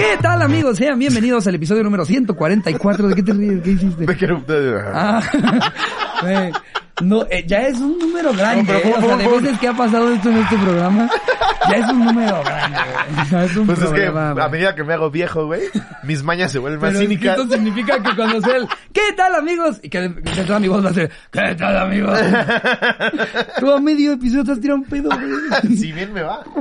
¿Qué tal amigos? Sean bienvenidos al episodio número 144. ¿De qué te ríes? ¿Qué hiciste? Me quiero... Ah, no, eh, ya es un número grande. No, pero eh, o sea, de veces que ha pasado esto en este programa, ya es un número grande. güey. O sea, es un Pues es que problema, güey. a medida que me hago viejo, güey, mis mañas se vuelven más Pero que cínicas. esto significa que cuando sea el ¿Qué tal amigos? Y que que de toda mi voz va a ser ¿Qué tal amigos? Tú a medio episodio te has tirado un pedo, güey. si bien me va.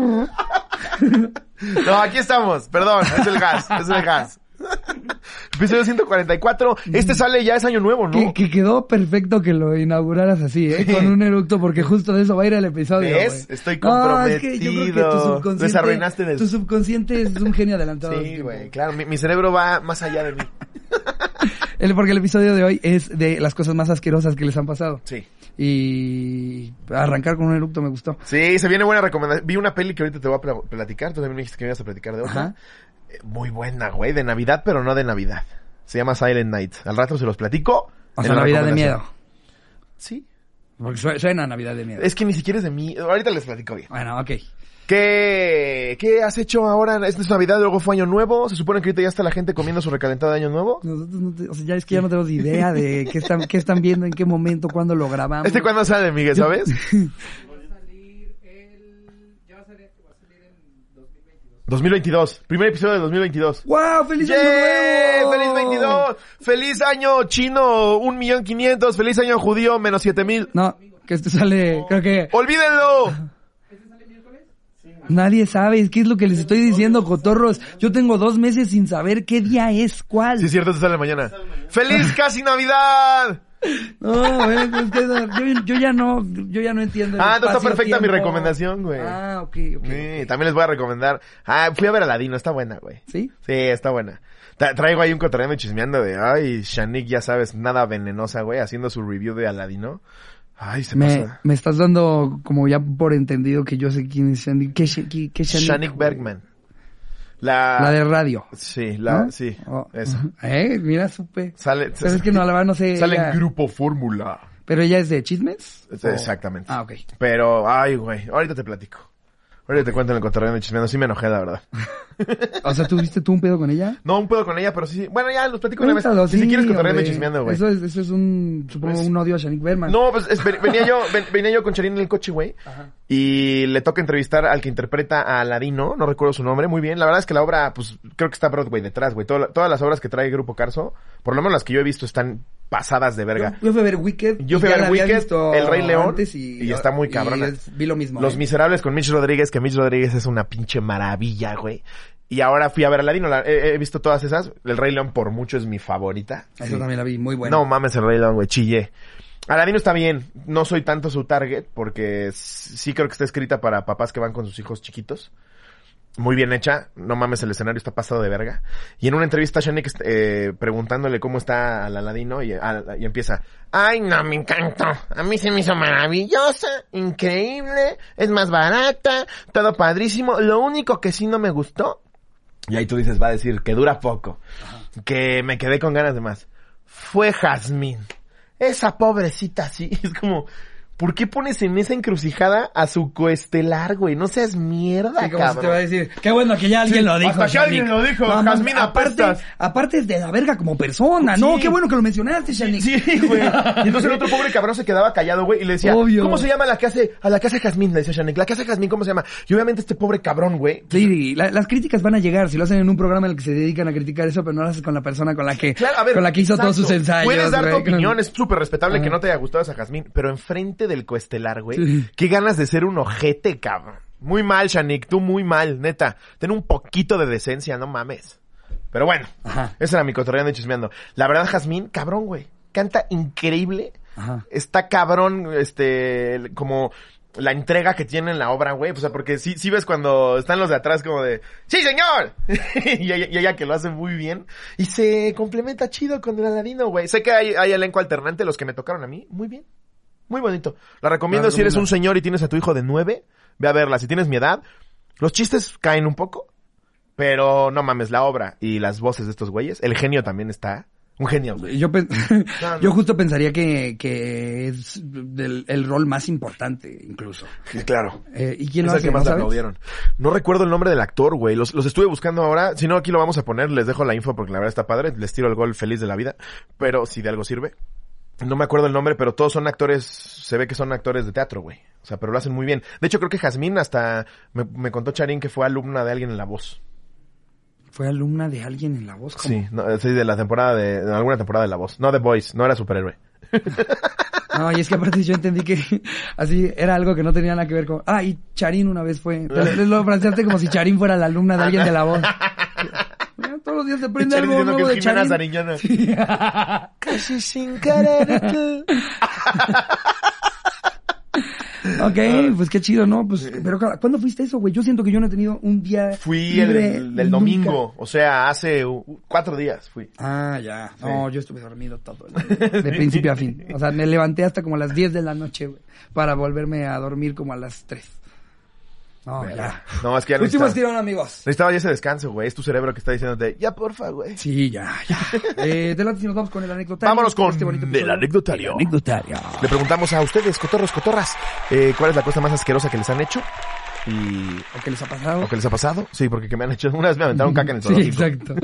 No, aquí estamos. Perdón, es el gas, es el gas. Episodio 144. Este sale ya es año nuevo, ¿no? Que, que quedó perfecto que lo inauguraras así, ¿eh? Sí. Con un eructo, porque justo de eso va a ir el episodio. ¿Ves? Estoy No, es que yo creo que tu comprometido. subconsciente, Desarruinaste del- tu subconsciente es un genio adelantado. Sí, güey, claro, mi, mi cerebro va más allá de mí. El- porque el episodio de hoy es de las cosas más asquerosas que les han pasado. Sí. Y arrancar con un eructo me gustó. Sí, se viene buena recomendación. Vi una peli que ahorita te voy a pla- platicar. Tú también me dijiste que me ibas a platicar de otra. Ajá. Muy buena, güey. De Navidad, pero no de Navidad. Se llama Silent Night. Al rato se los platico. O sea, Navidad de miedo. Sí. Porque su- suena a Navidad de miedo. Es que ni siquiera es de mí. Ahorita les platico bien. Bueno, ok. ¿Qué, ¿Qué has hecho ahora? Esta es Navidad, luego fue Año Nuevo. Se supone que ahorita ya está la gente comiendo su recalentado de Año Nuevo. Nosotros no te- o sea, ya es que ya no tenemos idea de qué están, qué están viendo, en qué momento, cuándo lo grabamos. ¿Este cuándo sale, Miguel, sabes? 2022. 2022. Primer episodio de 2022. ¡Wow! ¡Feliz ¡Yeah! año nuevo! ¡Feliz 22! ¡Feliz año chino! Un millón quinientos. ¡Feliz año judío! Menos siete mil. No, que este sale, creo que ¡Olvídenlo! nadie sabe, ¿qué es lo que les estoy diciendo, cotorros? Yo tengo dos meses sin saber qué día es cuál. Sí, es cierto, te sale mañana. ¡Feliz casi Navidad! No, güey, es que no, yo, yo ya no, yo ya no entiendo. el Ah, entonces está perfecta mi espacio-tiempo. recomendación, güey. Ah, ok, ok. Sí, también les voy a recomendar. Ah, fui a ver a Ladino, está buena, güey. ¿Sí? Sí, está buena. Tra- traigo ahí un cotorreando y chismeando de, ay, Shanik, ya sabes, nada venenosa, güey, haciendo su review de Aladino. Ay, se Me, pasa. me estás dando como ya por entendido que yo sé quién es Shanik. ¿Qué, qué, qué Shanik? Shanik Bergman. La... La de radio. Sí, la, ¿no? sí, Oh, esa. Eh, mira, supe. Sale, Pero es que no, la verdad no sé. sale ella- en Grupo Fórmula. Pero ella es de chismes. Es- ¿O- Exactamente. Ah, ok. Pero, ay, güey, ahorita te platico. Ahorita te cuento en el cotorreo y chismeando. Sí me enojé, la verdad. O sea, ¿tuviste tú un pedo con ella? No, un pedo con ella, pero sí. Bueno, ya, los platico una vez. Cuéntalo, Si, sí, quieres cotorreando chismeando, güey. Eso es, eso es un, supongo, Pues- un odio a Shanik Berman. No, pues es- ven- venía yo, ven- venía yo con Charín en el coche, güey. Y le toca entrevistar al que interpreta a Aladino, no recuerdo su nombre, muy bien. La verdad es que la obra, pues, creo que está Broadway detrás, güey. Toda- todas las obras que trae Grupo Carso, por lo menos las que yo he visto, están pasadas de verga. Yo, yo fui a ver Wicked. Yo fui a ver Wicked, El Rey León, y, y está muy es- vi lo mismo. Los ¿eh? Miserables con Mitch Rodríguez, que Mitch Rodríguez es una pinche maravilla, güey. Y ahora fui a ver Aladino, la- he, he visto todas esas. El Rey León por mucho es mi favorita. Eso Sí. también la vi, muy buena. No mames, el Rey León, güey, chillé. Aladino está bien, no soy tanto su target, porque sí creo que está escrita para papás que van con sus hijos chiquitos. Muy bien hecha, no mames, el escenario está pasado de verga. Y en una entrevista, Shanik eh, preguntándole cómo está al Aladino y, a- y empieza, ay no, me encantó, a mí se me hizo maravillosa, increíble, es más barata, todo padrísimo, lo único que sí no me gustó, y ahí tú dices, va a decir que dura poco, que me quedé con ganas de más, fue Jazmín. Esa pobrecita sí, es como, ¿por qué pones en esa encrucijada a su coestelar, güey? No seas mierda, Sí, cabrón. te va a decir, qué bueno que ya alguien Sí, lo dijo. hasta que alguien lo dijo, Jazmín, aparte, aparte es de la verga como persona, ¿no? Qué bueno que lo mencionaste, Shanik. Sí, güey. Y entonces el otro pobre cabrón se quedaba callado, güey, y le decía, Obvio. ¿cómo se llama la que hace, a la que hace Jazmín? Le decía Shanik, la que hace Jazmín, ¿cómo se llama? Y obviamente este pobre cabrón, güey. Sí, la- las críticas van a llegar si lo hacen en un programa en el que se dedican a criticar eso, pero no lo haces con la persona con la que, Claro, a ver. con la que hizo todos sus ensayos. Puedes dar tu opinión, es súper respetable que no te haya gustado esa Jazmín, pero enfrente del coestelar, güey. Sí. Qué ganas de ser un ojete, cabrón. Muy mal, Shanik, tú muy mal, neta. Ten un poquito de decencia, no mames. Pero bueno, Ajá. ese era mi cotorreando y chismeando. La verdad, Jazmín, cabrón, güey. Canta increíble. Ajá. Está cabrón, este, como la entrega que tiene en la obra, güey. O sea, porque sí, sí ves cuando están los de atrás como de, ¡Sí, señor! y, ella, y ella que lo hace muy bien. Y se complementa chido con el Aladino, güey. Sé que hay, hay elenco alternante, los que me tocaron a mí. Muy bien. Muy bonito. La recomiendo La si eres un señor y tienes a tu hijo de nueve. Ve a verla. Si tienes mi edad, los chistes caen un poco. Pero no mames, la obra y las voces de estos güeyes. El genio también está Un genio, güey. Yo, pen- No, no. yo justo pensaría que, que es del- el rol más importante, incluso. Sí, claro. Eh, ¿Y quién Es lo el hace? que más ¿No aplaudieron. No recuerdo el nombre del actor, güey. Los, los estuve buscando ahora. Si no, aquí lo vamos a poner. Les dejo la info porque la verdad está padre. Les tiro el gol feliz de la vida. Pero si de algo sirve. No me acuerdo el nombre, pero todos son actores. Se ve que son actores de teatro, güey. O sea, pero lo hacen muy bien. De hecho, creo que Jazmín hasta me, me contó Charín que fue alumna de alguien en La Voz. Fue alumna de alguien en la voz. ¿cómo? Sí, no, sí, de la temporada de, de alguna temporada de La Voz. No de Boys, no era superhéroe. No, y es que aparte yo entendí que así era algo que no tenía nada que ver con... Ah, y Charín una vez fue... Lo, como si Charín fuera la alumna de alguien de la voz. Todos los días se prende algo nuevo que de. Sariñana. Casi sin querer. Ok, pues qué chido, ¿no? Pues, pero ¿cuándo fuiste eso, güey? Yo siento que yo no he tenido un día Fui el, el domingo, o sea, hace cuatro días fui. Ah, ya. No, yo estuve dormido todo el día, de principio a fin. O sea, me levanté hasta como a las 10 de la noche, güey, para volverme a dormir como a las 3. No, ya. No, es que ya Último estirón, amigos. necesitaba ya ese descanso, güey. Es tu cerebro que está diciéndote, ya porfa, güey. Sí, ya, ya. Eh, de late si nos vamos con el anecdotario. Vámonos con bonito el anecdotario. El anecdotario. Le preguntamos a ustedes, cotorros, cotorras, eh, ¿cuál es la cosa más asquerosa que les han hecho? Y... ¿O qué les ha pasado? ¿O que les ha pasado? Sí, porque que me han hecho... Una vez me aventaron caca en el Sí, zoológico. exacto.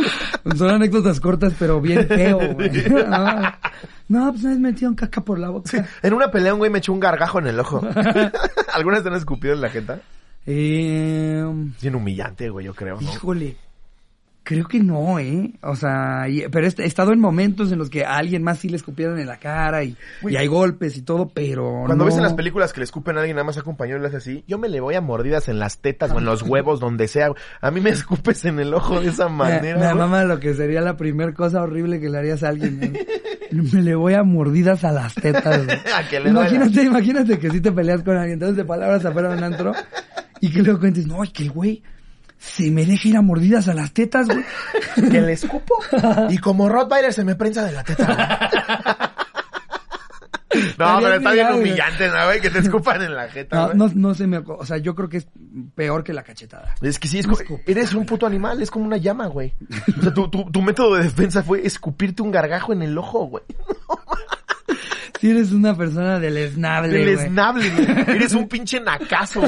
Son anécdotas cortas, pero bien feo, güey. No, no, pues una vez metieron caca por la boca. En una pelea un güey me echó un gargajo en el ojo. ¿Alguna vez te han escupido en la jeta? Eh, Bien humillante, güey, yo creo, ¿no? híjole. Creo que no, ¿eh? O sea, y- pero he he estado en momentos en los que a alguien más sí le escupieron en la cara y, y hay golpes y todo, pero Cuando no. ves en las películas que le escupen a alguien, nada más pañuelo y le hace así, yo me le voy a mordidas en las tetas o en los huevos, donde sea. A mí me escupes en el ojo de esa manera. me güey. mama lo que sería la primer cosa horrible que le harías a alguien. ¿no? Me le voy a mordidas a las tetas. A que le duela. imagínate, imagínate que si te peleas con alguien, entonces de palabras afuera de un antro y que luego cuentes, no, es que el güey se me deja ir a mordidas a las tetas, güey. Que le escupo. Y como Rottweiler se me prensa de la teta. güey. no, pero está bien humillante, ¿no, güey? Que te escupan en la jeta, No, güey. no, no se me, o sea, yo creo que es peor que la cachetada. Es que sí, es como- eres un puto animal, es como una llama, güey. O sea, tu, tu, tu método de defensa fue escupirte un gargajo en el ojo, güey. Si eres una persona deleznable, Del güey. esnable, güey. Eres un pinche nacazo.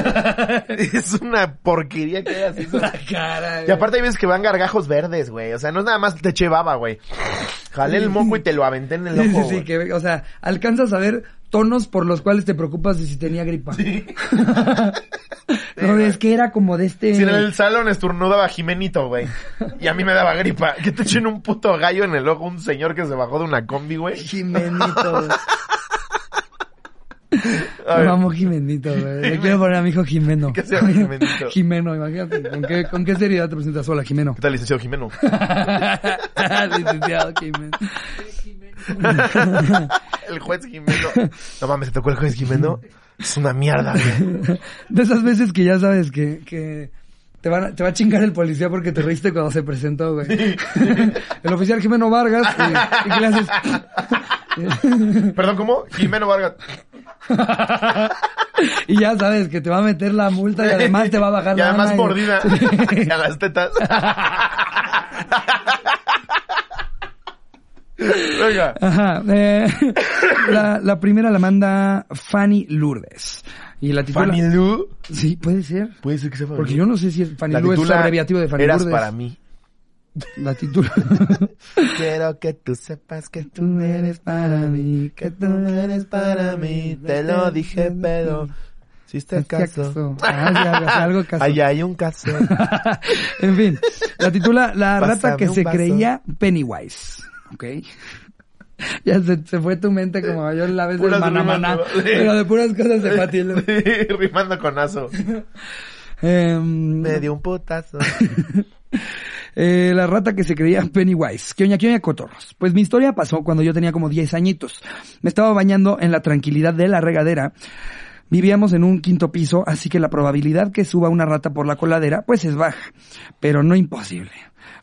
es una porquería que hagas eso. La cara, Y aparte hay veces que van gargajos verdes, güey. O sea, no es nada más te eché baba, güey. Jalé el moco y te lo aventé en el Sí, ojo, sí, sí, güey. que, o sea, alcanzas a ver tonos por los cuales te preocupas de si tenía gripa. no, güey. es que era como de este... Si en el salón estornudaba Jimenito, güey. Y a mí me daba gripa. Que te echen un puto gallo en el ojo un señor que se bajó de una combi, güey. Jimenito, güey. Amo Jimenito, güey. Le quiero poner a mi hijo Jimeno. ¿Qué se llama Jimenito? Jimeno, imagínate. ¿Con qué, ¿Con qué seriedad te presentas sola, Jimeno? ¿Qué tal, licenciado Jimeno? Licenciado Jimeno. el juez Jimeno. No mames, ¿te tocó el juez Jimeno? Es una mierda, güey. De esas veces que ya sabes que, que te, van a- te va a chingar el policía porque te reíste cuando se presentó, güey. El oficial Jimeno Vargas. Y, y ¿qué le haces? Perdón, ¿cómo? Jimeno Vargas. y ya sabes que te va a meter la multa y además te va a bajar Y la además mordida. Y a las tetas. Venga. Ajá. eh, la, la primera la manda Fanny Lourdes. Y la titula... Fanny Lu. Sí, puede ser. Puede ser que sea Fanny Porque yo no sé si es Fanny La Lu es abreviativo de Fanny Eras Lourdes. para mí. La titula... Quiero que tú sepas que tú eres para mí, que tú eres para mí. Te lo dije, pero si te caso. Ah, sí, algo, algo caso. Allá hay un caso. en fin, la titula La Pásame rata que se creía Pennywise. ¿Ok? Ya se, se fue tu mente como yo la vez del Puras maná rimas, maná. ¿no? Sí. Pero de puras cosas de Patil. Sí, rimando con aso. Em, Me dio un putazo. eh, la rata que se creía Pennywise. ¿Qué oña, qué oña, cotorros? Pues mi historia pasó cuando yo tenía como 10 añitos. Me estaba bañando en la tranquilidad de la regadera. Vivíamos en un quinto piso, así que la probabilidad que suba una rata por la coladera, pues es baja, pero no imposible.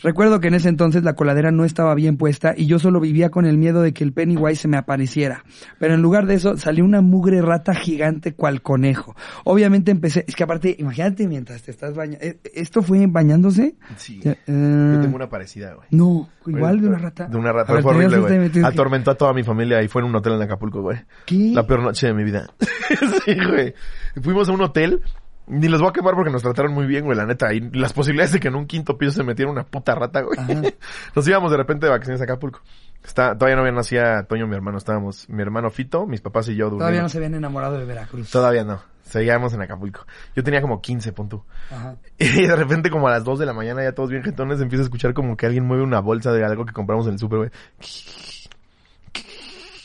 Recuerdo que en ese entonces la coladera no estaba bien puesta y yo solo vivía con el miedo de que el Pennywise se me apareciera. Pero en lugar de eso salió una mugre rata gigante cual conejo. Obviamente empecé, es que aparte, imagínate mientras te estás bañando, ¿esto fue bañándose? Sí. Eh, Yo tengo una parecida, güey. No, igual de una rata. De una rata. A ver, fue horrible, güey. Atormentó a toda mi familia y fue en un hotel en Acapulco, güey. ¿Qué? La peor noche de mi vida. sí, güey. Fuimos a un hotel. Ni los voy a quemar porque nos trataron muy bien, güey, la neta. Y las posibilidades de que en un quinto piso se metiera una puta rata, güey. Ajá. Nos íbamos de repente de vacaciones a Acapulco. Está, todavía no había nacía Toño, mi hermano. Estábamos, mi hermano Fito, mis papás y yo durmiendo. Todavía no se habían enamorado de Veracruz. Todavía no. Seguíamos en Acapulco. Yo tenía como 15, pon tú. Ajá. Y de repente, como a las 2 de la mañana, ya todos bien jetones, empieza a escuchar como que alguien mueve una bolsa de algo que compramos en el súper, güey.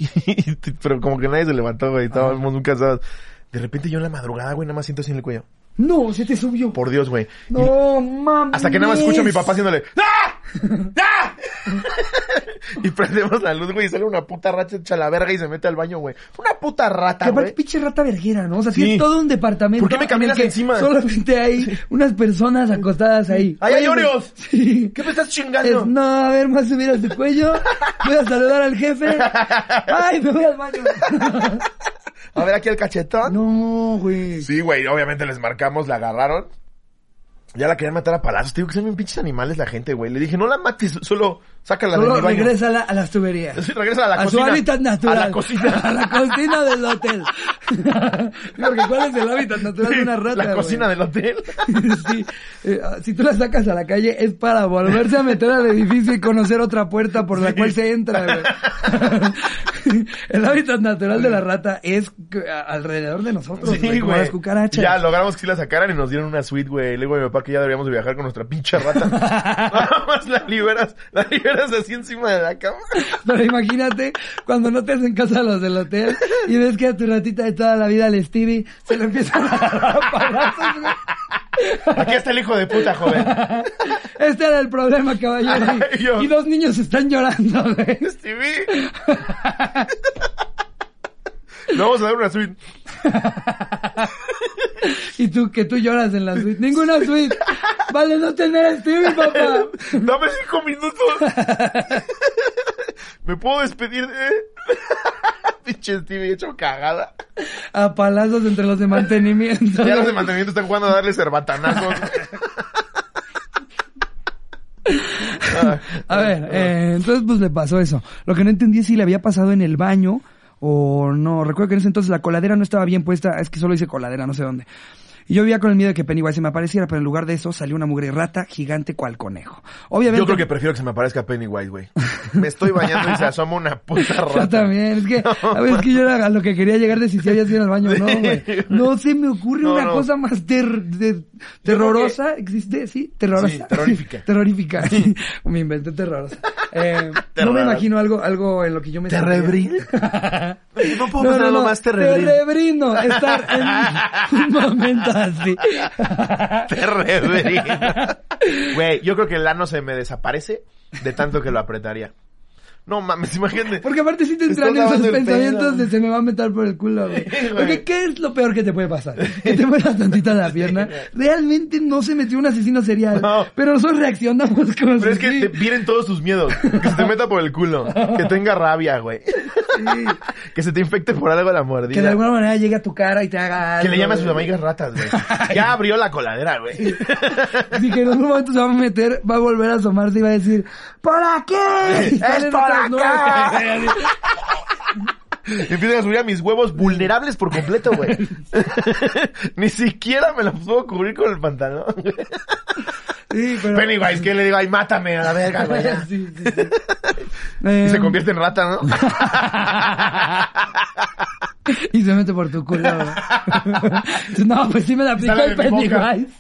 Pero como que nadie se levantó, güey. Estábamos muy cansados. De repente yo en la madrugada, güey, nada más siento así en el cuello. No, se te subió. Por Dios, güey. No, mames. Hasta que nada más escucho a mi papá haciéndole ¡Ah! ¡Ah! y prendemos la luz, güey, y sale una puta rata hecha la verga y se mete al baño, güey. Una puta rata, Que aparte, güey. pinche rata verguera, ¿no? O sea, Sí. tiene todo un departamento. ¿Por qué me en caminas que encima? Solamente hay unas personas acostadas ahí. ¡Ay, hay Oreos! Sí. ¿Qué me estás Es, chingando? no, a ver, más subir a tu cuello. Voy a saludar al jefe. Ay, me voy al baño. A ver aquí el cachetón. No, güey. Sí, güey, obviamente les marcamos, la agarraron. Ya la querían matar a palazos. Te digo que son bien pinches animales la gente, güey. Le dije, no la mates, solo sácala de Solo mi baño. regresa a, la- a las tuberías. Sí, regresa a la a cocina. su hábitat natural. A la cocina. A la cocina del hotel. Porque ¿cuál es el hábitat natural de una rata? La güey? cocina del hotel. sí, eh, si tú la sacas a la calle es para volverse a meter al edificio y conocer otra puerta por la Sí. cual se entra. güey. El hábitat natural de la rata es alrededor de nosotros, güey, como las cucarachas. Ya logramos que sí la sacaran y nos dieron una suite, güey. Le digo a mi papá que ya deberíamos de viajar con nuestra pinche rata. Nada más la liberas, la liberas así encima de la cama. Pero imagínate cuando no te hacen caso a los del hotel y ves que a tu ratita de toda la vida, el Stevie, se lo empiezan a a palazos, güey. Aquí está el hijo de puta, joven. Este era el problema, caballero. Ay. Y, y dos niños están llorando, güey. Stevie. Le vamos a dar una suite. Y tú, que tú lloras en la suite. Ninguna suite. Vale no tener a Stevie, papá. Dame cinco minutos. ¿Me puedo despedir de...? Pinche Stevie hecho cagada. A palazos entre los de mantenimiento. Ya los de mantenimiento están jugando a darle cerbatanazos. A ver, eh, entonces pues le pasó eso. Lo que no entendí es si le había pasado en el baño o no. Recuerdo que en ese entonces la coladera no estaba bien puesta. Es que solo hice coladera, no sé dónde. Y yo vivía con el miedo de que Pennywise se me apareciera, pero en lugar de eso salió una mugre rata gigante cual conejo. Obviamente. Yo creo que prefiero que se me aparezca Pennywise, güey. Me estoy bañando y se asoma una puta rata. Yo también, es que, a ver, es que yo era a lo que quería llegar de si se había ido al baño o no, güey. No se me ocurre No, una no. cosa más ter- de- terrorosa, ¿existe? Sí, terrorosa. Sí, terrorífica. terrorífica. me inventé terrorosa. Eh, no me imagino algo, algo en lo que yo me ¿Terrebril? No puedo pensar algo más terrebril. Terrebrino, estar en un momento así. Güey, yo creo que el ano se me desaparece de tanto que lo apretaría. No mames, imagínate. Porque aparte sí te entran esos pensamientos de se me va a meter por el culo, güey. Sí. Porque ¿qué es lo peor que te puede pasar? Que te mueras tantita la pierna. Realmente no se metió un asesino serial. No. Pero nosotros reaccionamos como Pero es que sí. te vienen todos tus miedos. Que se te meta por el culo. Que tenga rabia, güey. Sí. Que se te infecte por algo la mordida. Que de alguna manera llegue a tu cara y te haga algo. Que le llame a sus amigas ratas, güey. Ya abrió la coladera, güey. Así que en algún momento se va a meter, va a volver a asomarse y va a decir, ¿para qué? ¡Es Y salen por otras acá! nueve. Empiezan a subir a mis huevos vulnerables por completo, güey. Ni siquiera me los puedo cubrir con el pantalón. Sí, pero... Pennywise, que le digo, ay, mátame a la verga, güey. Sí, sí. Y Eh, se convierte en rata, ¿no? y se mete por tu culo. güey. no, pues sí me la aplicó el. Pennywise.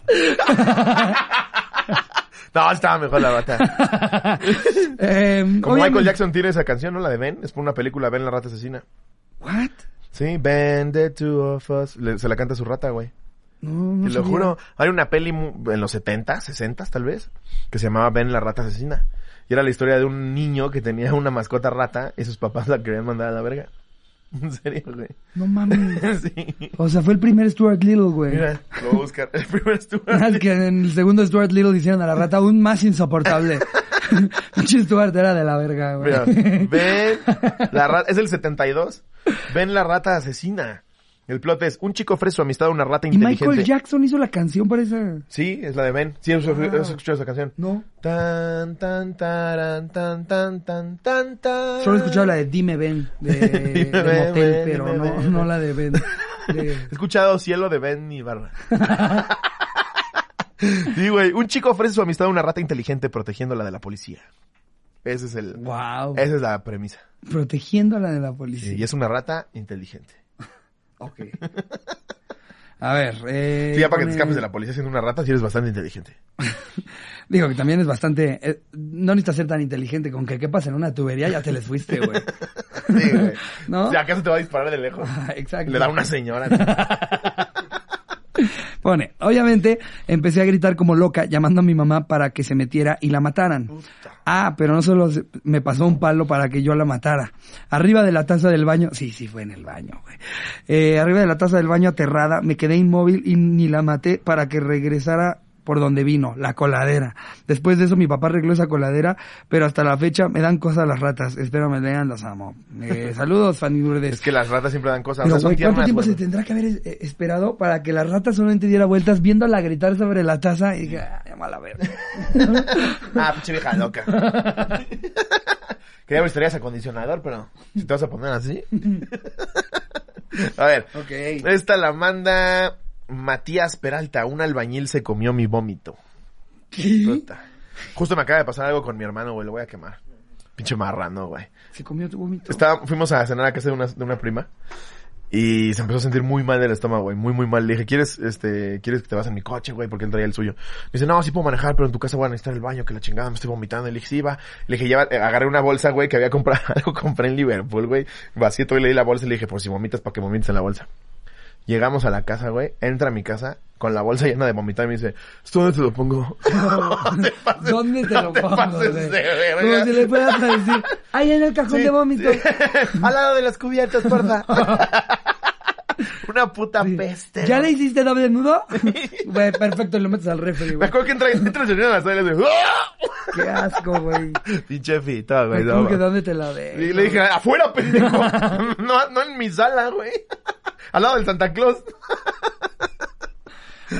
No, estaba mejor la rata. Eh, Como obviamente- Michael Jackson tiene esa canción, ¿no? La de Ben. Es por una película, Ben la rata asesina. ¿What? Sí, Ben, the two of us. Le- se la canta su rata, güey. No, no Te lo sabía. juro. Hay una peli en los 70, 60 tal vez, que se llamaba Ben la rata asesina. Y era la historia de un niño que tenía una mascota rata y sus papás la querían mandar a la verga. En serio, güey. No mames. Sí. O sea, fue el primer Stuart Little, güey. Mira, lo voy a buscar. El primer Stuart. Al que en el segundo Stuart Little hicieron a la rata aún más insoportable. Pinche Stuart era de la verga, güey. Mira, ven la rata, es el 72. Ven la rata asesina. El plot es, un chico ofrece su amistad a una rata Y inteligente. Michael Jackson hizo la canción para esa... Sí, es la de Ben. Sí, has has escuchado esa canción. No. Tan, tan, taran, tan, tan, tan, tan, tan. Solo he escuchado la de Dime Ben, de, Dime de Ben, Motel, Ben, pero no, Ben. no la de Ben. De- He escuchado Cielo de Ben y Barra. sí, güey. Un chico ofrece su amistad a una rata inteligente protegiéndola de la policía. Ese es el... Wow. Esa es la premisa. Protegiendo a la de la Sí, policía. y es una rata inteligente. Ok. A ver, eh... Sí, ya para que te escapes de la policía siendo una rata, sí eres bastante inteligente. Digo que también es bastante... eh, no necesitas ser tan inteligente, con que quepas en una tubería ya te les fuiste, güey. Sí, güey. ¿No? Si acaso te va a disparar de lejos. Exacto. Le da a una señora. Pone, obviamente empecé a gritar como loca llamando a mi mamá para que se metiera y la mataran. Ah, pero no solo se- me pasó un palo para que yo la matara. Arriba de la taza del baño, sí, sí fue en el baño, güey. Eh, arriba de la taza del baño aterrada, me quedé inmóvil y ni la maté para que regresara por donde vino, la coladera. Después de eso mi papá arregló esa coladera, pero hasta la fecha me dan cosas las ratas. Espero me lean, las amo. Eh, saludos, Fanny Lourdes. Es que las ratas siempre dan cosas. Pero, o sea, güey, ¿cuánto tiempo se tendrá que haber eh, esperado para que la rata solamente diera vueltas viéndola gritar sobre la taza y dije, ah, mala verga. Ah, pinche vieja loca. Quería si traías acondicionador, pero si te vas a poner así. a ver. Esta la manda Matías Peralta. Un albañil se comió mi vómito. Puta. Justo me acaba de pasar algo con mi hermano, güey. Lo voy a quemar. Pinche marrano, güey. Se comió tu vómito. Estaba, fuimos a cenar a casa de una, de una prima. Y se empezó a sentir muy mal del estómago, güey. Muy, muy mal. Le dije, ¿quieres, este, quieres que te vas en mi coche, güey? Porque él traía el suyo. Me dice, no, sí puedo manejar, pero en tu casa voy a necesitar el baño, que la chingada me estoy vomitando. Y le dije, sí, va. Le dije, lleva, agarré una bolsa, güey, que había comprado, algo compré en Liverpool, güey. Vacié todo y le di la bolsa y le dije, por si vomitas, para que vomites en la bolsa. Llegamos a la casa, güey. Entra a mi casa con la bolsa llena de vomitar y me dice, ¿esto dónde te lo pongo? ¿Dónde te lo te pongo? pases de verga. Como si le fueras a decir, ahí en el cajón Sí, de vómito. sí. Al lado de las cubiertas, porfa. Una puta Sí. peste. ¿Ya le hiciste doble nudo? Güey, perfecto, lo metes al refri, Me güey. acuerdo que entra, entra el señor a la sala y le dice, ¡Ah! Qué asco, güey. Pinche fita, güey. ¿Cómo que dónde te la de? Y le dije, afuera, pendejo. No, no en mi sala, güey. Al lado del Santa Claus.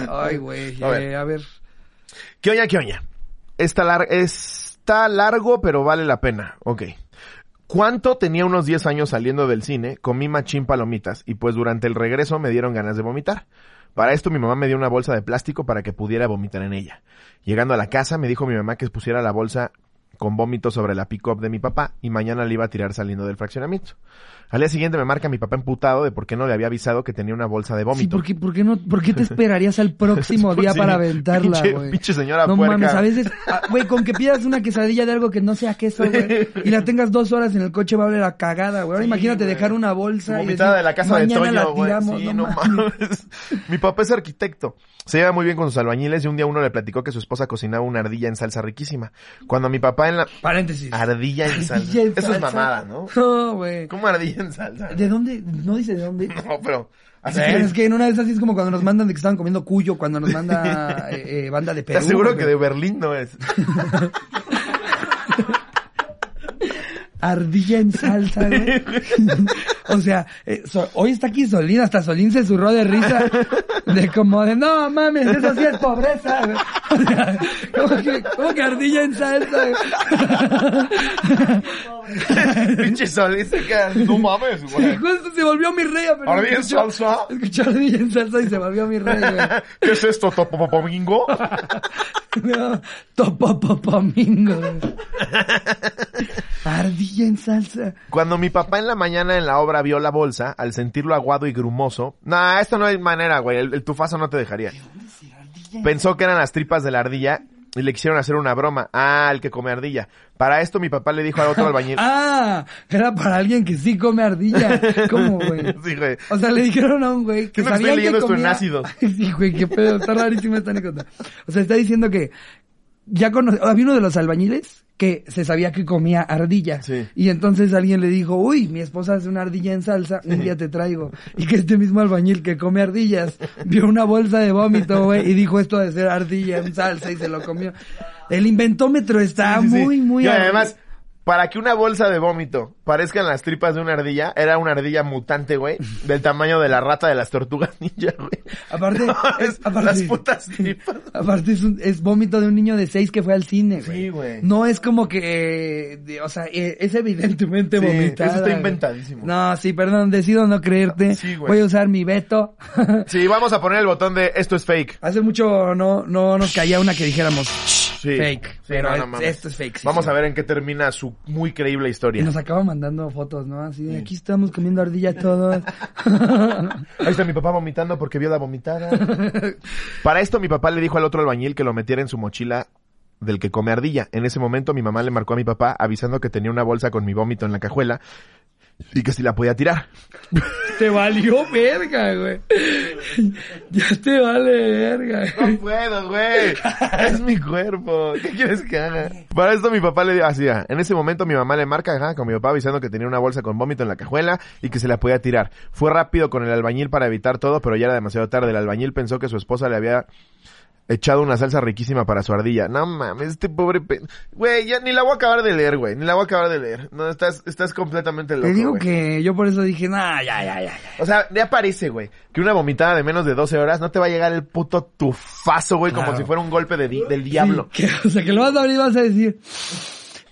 Ay, güey. A ver. eh, a ver. ¿Qué oña, qué oña? Está, lar- está largo, pero vale la pena. Ok. ¿Cuánto tenía unos 10 años saliendo del cine? Comí machín palomitas y pues durante el regreso me dieron ganas de vomitar. Para esto mi mamá me dio una bolsa de plástico para que pudiera vomitar en ella. Llegando a la casa me dijo mi mamá que pusiera la bolsa con vómito sobre la pick-up de mi papá y mañana le iba a tirar saliendo del fraccionamiento. Al día siguiente me marca mi papá emputado de por qué no le había avisado que tenía una bolsa de Sí, vómito. ¿por qué, por qué no, por qué te esperarías al próximo día Sí, para aventarla, güey? pinche señora No puerca. mames, a veces, ah, güey, con que pidas una quesadilla de algo que no sea queso, güey, y la tengas dos horas en el coche va a valer la cagada, güey. Ahora Sí, imagínate dejar una bolsa y Vomitada decir, de la casa de Toño, güey. Sí, no no mames. mames. Mi papá es arquitecto. Se lleva muy bien con sus albañiles y un día uno le platicó que su esposa cocinaba una ardilla en salsa riquísima. Cuando mi papá en la... Paréntesis. Ardilla en salsa. Ardilla en Eso es mamada, ¿no? No, güey. ¿Cómo ardilla en salsa? ¿De dónde? No dice de dónde. No, pero... Así que... es que en una de esas es como cuando nos mandan de que estaban comiendo cuyo, cuando nos manda eh, eh, banda de Perú. ¿Estás seguro que de Berlín no es? Ardilla en salsa, güey. o sea, eh, so- hoy está aquí Solín, hasta Solín se zurró de risa. De como de, no mames, eso sí es pobreza, güey. O sea, ¿cómo que, cómo que ardilla en salsa, güey? Pinche sol, ese cara. No mames, güey. Justo se volvió mi rey. pero ¿Ardilla en salsa? Escuchó ardilla en salsa y se volvió mi rey, güey. ¿Qué es esto, topopomingo? No, topopopomingo. Ardilla en salsa. Cuando mi papá en la mañana en la obra vio la bolsa, al sentirlo aguado y grumoso, nah, esto no hay manera, güey, el, el tufazo no te dejaría. Pensó que eran las tripas de la ardilla y le quisieron hacer una broma. Ah, el que come ardilla. Para esto mi papá le dijo al otro albañil. Ah, era para alguien que sí come ardilla. ¿Cómo, güey? Sí, güey. O sea, le dijeron a un güey que que sabían estoy leyendo que esto en comía... ácido. Sí, güey, qué pedo. Está rarísima esta anécdota. O sea, está diciendo que ya cono... había uno de los albañiles que se sabía que comía ardilla. Sí. Y entonces alguien le dijo, uy, mi esposa hace una ardilla en salsa, un día te traigo. Y que este mismo albañil que come ardillas vio una bolsa de vómito, güey, y dijo esto de ser ardilla en salsa y se lo comió. El inventómetro está Sí, sí, sí. muy, muy... Y además, para que una bolsa de vómito parezcan las tripas de una ardilla, era una ardilla mutante, güey, del tamaño de la rata de las tortugas ninja, güey. Aparte, es, aparte, las putas tripas. Aparte es, un- es vómito de un niño de seis que fue al cine, güey. Sí, güey. No es como que, eh, de- o sea, eh, es evidentemente Sí, vomitada. eso está inventadísimo. No, sí, perdón, decido no creerte. Sí, güey. Voy a usar mi veto. Sí, vamos a poner el botón de esto es fake. Hace mucho no, no nos caía una que dijéramos Sí. fake. Sí, pero no, no es- esto es fake. sí, Vamos sí. a ver en qué termina su muy creíble Y historia. nos acaba mandando fotos, ¿no? Así de, aquí estamos comiendo ardilla todos. Ahí está mi papá vomitando porque vio la vomitada. Para esto mi papá le dijo al otro albañil que lo metiera en su mochila del que come ardilla. En ese momento mi mamá le marcó a mi papá avisando que tenía una bolsa con mi vómito en la cajuela y que si la podía tirar. te valió verga, güey. ya te vale verga. No puedo, güey. Es mi cuerpo. ¿Qué quieres que haga? Para esto mi papá le dio así. ah, En ese momento mi mamá le marca ajá, con mi papá avisando que tenía una bolsa con vómito en la cajuela y que se la podía tirar. Fue rápido con el albañil para evitar todo, pero ya era demasiado tarde. El albañil pensó que su esposa le había echado una salsa riquísima para su ardilla. No mames, este pobre pe... Güey, ya ni la voy a acabar de leer, güey. Ni la voy a acabar de leer. No, estás, estás completamente loco, Te digo güey. que yo por eso dije, nah, ya, ya, ya, ya. O sea, ya parece, güey, que una vomitada de menos de 12 horas no te va a llegar el puto tufazo, güey, como si fuera un golpe de di- del diablo. Sí, que- o sea, que lo vas a abrir y vas a decir,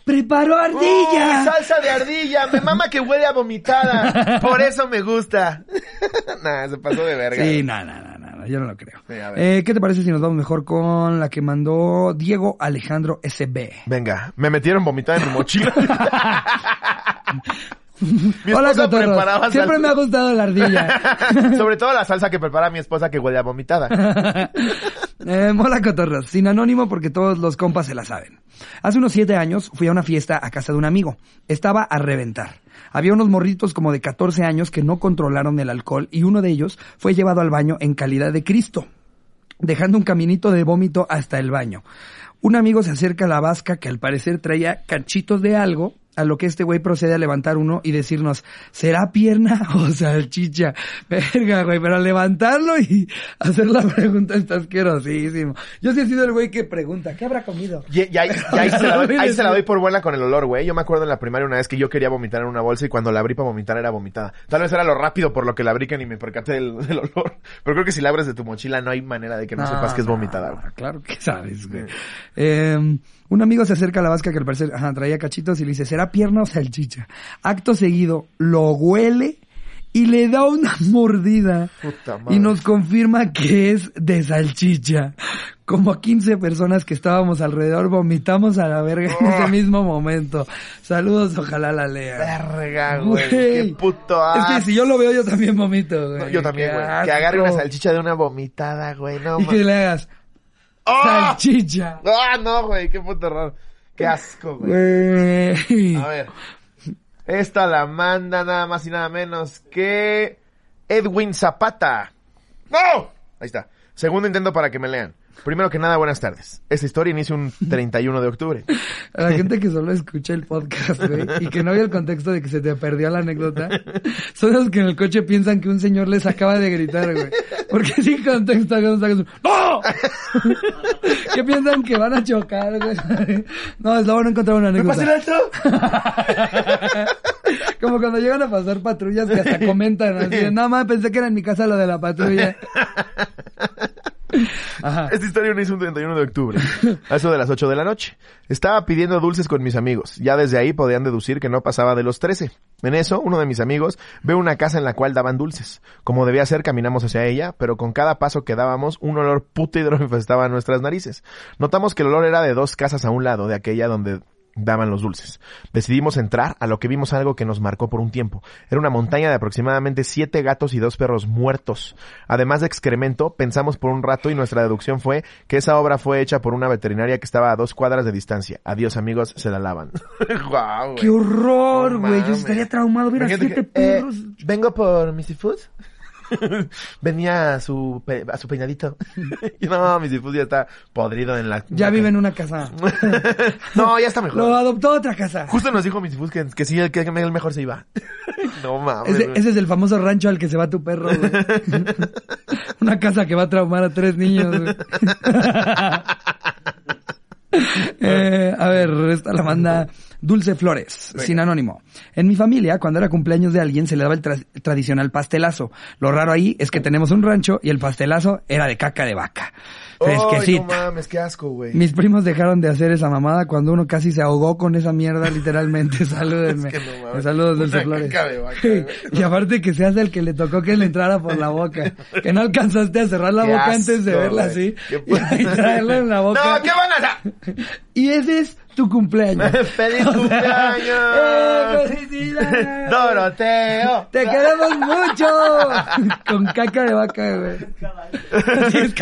¡preparo ¡Uy, ardilla! salsa de ardilla! Me mama que huele a vomitada. Por eso me gusta. nah, se pasó de verga. sí, no, no, no, no, yo no lo creo. Sí. Eh, ¿Qué te parece si nos vamos mejor con la que mandó Diego Alejandro SB? Venga, me metieron vomitada en mi mochila. mi Hola, preparaba Siempre salsa- me ha gustado la ardilla. Sobre todo la salsa que prepara mi esposa que huele a vomitada. Eh, mola cotorros, sin anónimo porque todos los compas se la saben. Hace unos siete años fui a una fiesta a casa de un amigo. Estaba a reventar. Había unos morritos como de 14 años que no controlaron el alcohol y uno de ellos fue llevado al baño en calidad de Cristo, dejando un caminito de vómito hasta el baño. Un amigo se acerca a la vasca que al parecer traía cachitos de algo, a lo que este güey procede a levantar uno y decirnos, ¿será pierna o salchicha? Verga, güey, pero levantarlo y hacer la pregunta está asquerosísimo. Yo sí he sido el güey que pregunta, ¿qué habrá comido? Y, y ahí, y ahí se la doy, ahí se la doy por buena con el olor, güey. Yo me acuerdo en la primaria una vez que yo quería vomitar en una bolsa y cuando la abrí para vomitar era vomitada. Tal vez era lo rápido por lo que la abrí que ni me percaté del, del olor. Pero creo que si la abres de tu mochila no hay manera de que no, sepas que es vomitada, güey. no, Claro que sabes, güey. Eh, un amigo se acerca a la vasca que al parecer ajá, traía cachitos y le dice, ¿será pierna o salchicha? Acto seguido, lo huele y le da una mordida. Puta madre. Y nos confirma que es de salchicha. Como a 15 personas que estábamos alrededor vomitamos a la verga en ese mismo momento. Saludos, ojalá la lea. Verga, güey. Qué puto Es asco. que si yo lo veo yo también vomito, güey. No, yo también, güey. Que agarre una salchicha de una vomitada, güey. No, Y ma- que le hagas ¡Ah! salchicha. ¡Ah, no, güey! Qué puto raro. Qué asco, güey. Güey. A ver. Esta la manda nada más y nada menos que Edwin Zapata. ¡No! Ahí está. Segundo intento para que me lean. Primero que nada, buenas tardes. Esta historia inicia un 31 de octubre. A la gente que solo escucha el podcast, güey, y que no vio el contexto de que se te perdió la anécdota, son los que en el coche piensan que un señor les acaba de gritar, güey. Porque sin contexto, ¡No! que piensan que van a chocar, güey. No, es lo bueno encontrar una ¿Me anécdota. pasé esto? Como cuando llegan a pasar patrullas que hasta comentan, así de, no, más pensé que era en mi casa lo de la patrulla. Esta historia inicia un 31 de octubre, a eso de las 8 de la noche. Estaba pidiendo dulces con mis amigos. Ya desde ahí podían deducir que no pasaba de los 13. En eso, uno de mis amigos ve una casa en la cual daban dulces. Como debía ser, caminamos hacia ella, pero con cada paso que dábamos, un olor putrido infestaba nuestras narices. Notamos que el olor era de dos casas a un lado de aquella donde daban los dulces. Decidimos entrar, a lo que vimos algo que nos marcó por un tiempo. Era una montaña de aproximadamente siete gatos y dos perros muertos. Además de excremento, pensamos por un rato y nuestra deducción fue que esa obra fue hecha por una veterinaria que estaba a dos cuadras de distancia. Adiós amigos, se la lavan. Guau, ¡Qué horror, No güey! Yo estaría traumado ver a Imagínate siete que, eh, perros. Vengo por Missy Food. Venía a su, pe- a su peinadito. y no, mi Sifus ya está podrido en la... Ya vive en una casa. no, ya está mejor. Lo adoptó a otra casa. Justo nos dijo mi Sifus que, que sí, el que el mejor se iba. no mames. Ese, ese es el famoso rancho al que se va tu perro, güey. Una casa que va a traumar a tres niños, güey. Eh, a ver, esta la manda Dulce Flores, sin anónimo. En mi familia, cuando era cumpleaños de alguien, se le daba el tra- tradicional pastelazo. Lo raro ahí es que tenemos un rancho y el pastelazo era de caca de vaca. Fresquecita. no mames, qué asco, güey. Mis primos dejaron de hacer esa mamada cuando uno casi se ahogó con esa mierda, literalmente. Salúdenme. Es que no mames. Saludos, Dulce Una Flores. caca de vaca, güey. y aparte que seas el que le tocó que le entrara por la boca. Que no alcanzaste a cerrar la Qué boca antes de verla güey. así. Qué Y traerla en la boca. No, ¿qué van a hacer? Y ese es tu cumpleaños. ¡Feliz O sea, cumpleaños! ¡Eh, felicidades! ¡Doroteo! ¡Te queremos mucho! Con caca de vaca, güey. Es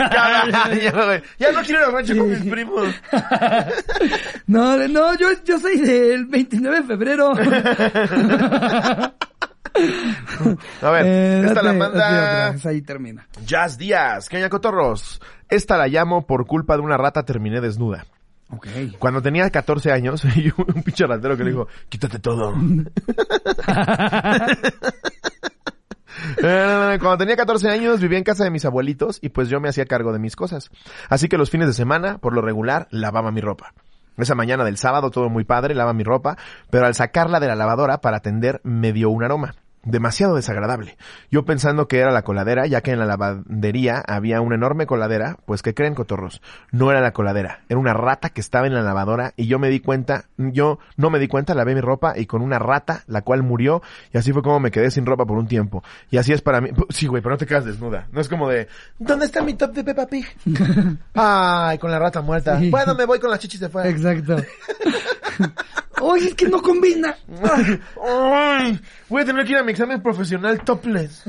güey. Ya no quiero ir al rancho con mis primos. No, no, yo, yo soy del 29 de febrero. A ver, Eh, esta la date- manda date esa ahí termina. Jazz Díaz. ¿Qué oña, cotorros? Esta la llamo por culpa de una rata terminé desnuda. Ok. Cuando tenía 14 años, un pinche ratero que le dijo, quítate todo. Eh, Cuando tenía 14 años vivía en casa de mis abuelitos y pues yo me hacía cargo de mis cosas. Así que los fines de semana, por lo regular, lavaba mi ropa. Esa mañana del sábado todo muy padre, lava mi ropa, pero al sacarla de la lavadora para atender me dio un aroma. Demasiado desagradable. Yo pensando que era la coladera, ya que en la lavandería había una enorme coladera, pues que creen cotorros, no era la coladera, era una rata que estaba en la lavadora y yo me di cuenta, yo no me di cuenta, lavé mi ropa y con una rata, la cual murió y así fue como me quedé sin ropa por un tiempo. Y así es para mí. Sí, güey, pero no te quedas desnuda. No es como de, ¿dónde está mi top de Peppa Pig? Ay, con la rata muerta. Sí. Bueno, me voy con las chichis de fuera. Exacto. Oye, es que no combina. Ay, voy a tener que ir a mi examen profesional topless.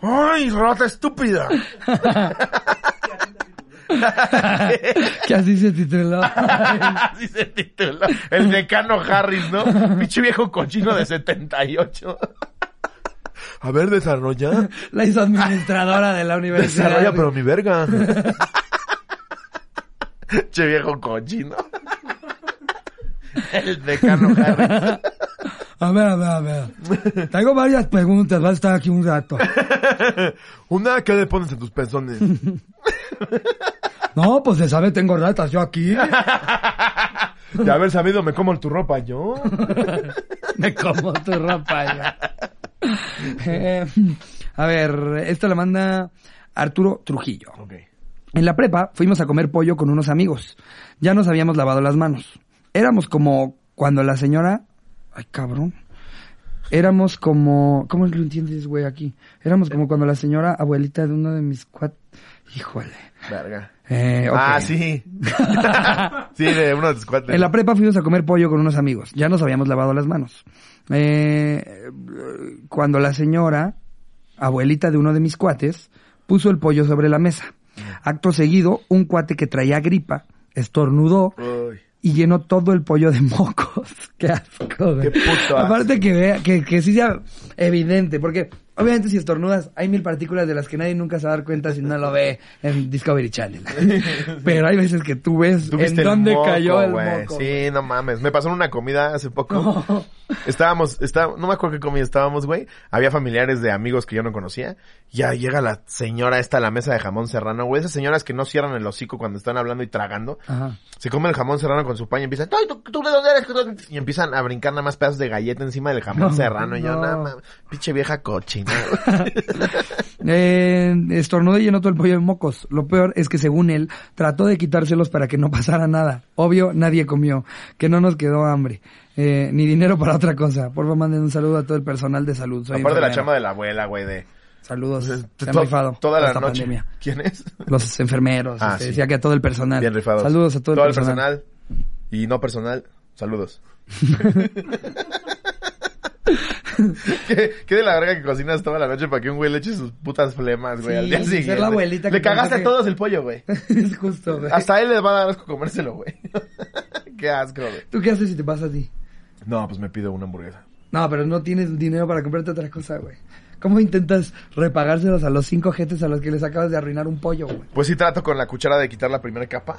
Ay, rata estúpida. que así se tituló. Así se titula. El decano Harris, ¿no? Pinche viejo cochino de 78. A ver, desarrolla. La hizo administradora de la universidad. Desarrolla, pero mi verga. Che viejo cochino. El decano Harris. A ver, a ver, a ver. Tengo varias preguntas, vas a estar aquí un rato. Una, ¿qué le pones en tus pezones? No, pues se sabe, tengo ratas yo aquí. De haber sabido, me como tu ropa yo. Me como tu ropa ya. Eh, a ver, esto la manda Arturo Trujillo. Ok. En la prepa fuimos a comer pollo con unos amigos. Ya nos habíamos lavado las manos. Éramos como cuando la señora... Ay, cabrón. Éramos como... ¿Cómo lo entiendes, güey, aquí? Éramos como cuando la señora abuelita de uno de mis cuat... Híjole. Verga. Eh. Ah, sí. sí, de uno de tus cuates. En la prepa fuimos a comer pollo con unos amigos. Ya nos habíamos lavado las manos. Eh, cuando la señora, abuelita de uno de mis cuates, puso el pollo sobre la mesa. Acto seguido, un cuate que traía gripa estornudó Uy. Y llenó todo el pollo de mocos. Qué asco, güey. Qué puto asco. Aparte que vea, que, que sí sea evidente, porque obviamente si estornudas hay mil partículas de las que nadie nunca se va a dar cuenta si no lo ve en Discovery Channel. Pero hay veces que tú ves Tú en dónde moco, cayó el moco. Sí, no mames. Me pasó en una comida hace poco. No. Estábamos, está, no me acuerdo qué comida estábamos, güey. Había familiares de amigos que yo no conocía. Ya llega la señora esta a la mesa de jamón serrano, güey. Esas señoras que no cierran el hocico cuando están hablando y tragando. Ajá. Se come el jamón serrano con su pan y empiezan, "Ay, ¿tú, tú de dónde eres? Y empiezan a brincar nada más pedazos de galleta encima del jamón No, serrano. Y yo, no. nada más, pinche vieja cochina. Eh, estornudó y llenó todo el pollo de mocos. Lo peor es que según él, trató de quitárselos para que no pasara nada. Obvio, nadie comió. Que no nos quedó hambre. Eh, ni dinero para otra cosa. Por favor, manden un saludo a todo el personal de salud. Soy Aparte de la chamba de la abuela, güey, de... Saludos. Se han to- rifado Toda la noche. pandemia. ¿Quién es? Los enfermeros. Ah, este, sí. Decía que a todo el personal. Bien rifados. Saludos a todo, el personal. Y no personal, saludos. ¿Qué, qué de la verga que cocinas toda la noche para que un güey le eche sus putas flemas, güey, Sí, al día ser siguiente? la abuelita que Le cagaste a que- todos el pollo, güey. es justo, güey. Hasta él le va a dar asco comérselo, güey. qué asco, güey. ¿Tú qué haces si te pasa a ti? No, pues me pido una hamburguesa. No, pero no tienes dinero para comprarte otra cosa, güey. ¿Cómo intentas repagárselos a los cinco jetes a los que les acabas de arruinar un pollo, güey? Pues sí trato con la cuchara de quitar la primera capa.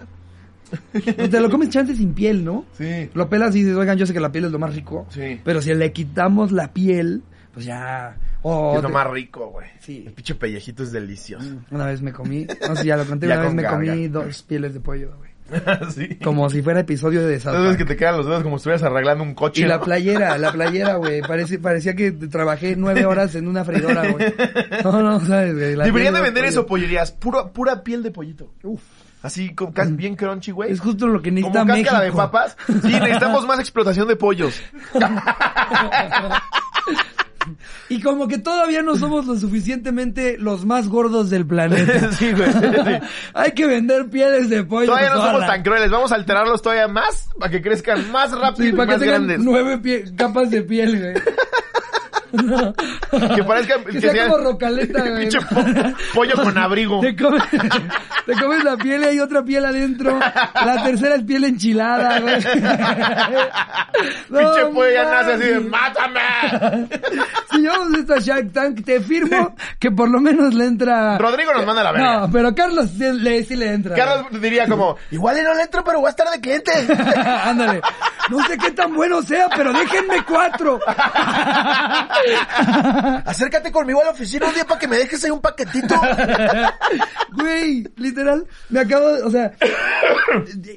Pues te lo comes chance sin piel, ¿no? Sí. Lo pelas y dices, oigan, yo sé que la piel es lo más rico. Sí. Pero si le quitamos la piel, pues ya... o es lo te- más rico, güey. Sí. El pinche pellejito es delicioso. Una vez me comí, no sé si ya lo conté, Ya una vez me garga. comí dos pieles de pollo, güey. sí. Como si fuera episodio de South Entonces que te quedan los dedos como si estuvieras arreglando un coche. Y la playera, la playera, güey. Parecía que trabajé nueve horas en una freidora, güey. No, no, sabes, güey. Deberían de vender pollo. eso, pollerías. Puro, pura piel de pollito. Uf. Así, con, bien crunchy, güey. Es justo lo que Como necesita cáscara México. de papas. Sí, necesitamos más explotación de pollos. Y como que todavía no somos lo suficientemente los más gordos del planeta. sí, güey. sí. Hay que vender pieles de pollo. Todavía no sola. somos tan crueles. Vamos a alterarlos todavía más para que crezcan más rápido Sí, y para más que tengan grandes. nueve pie- capas de piel, güey. No. Que parezcan- que, que sea sean- como rocaleta, güey. Po- pollo con abrigo. Te comes, te comes la piel y hay otra piel adentro. La tercera es piel enchilada, güey. No Pinche pollo ya nace así de. ¡Mátame! Si llevamos esto a Shark Tank, te firmo que por lo menos le entra... Rodrigo nos manda la verga. No, pero Carlos sí le, sí le entra. Carlos diría como, igual y no le entro, pero voy a estar de cliente. Ándale. No sé qué tan bueno sea, pero déjenme cuatro. Acércate conmigo a la oficina un día para que me dejes ahí un paquetito. Güey, literal, me acabo de, o sea,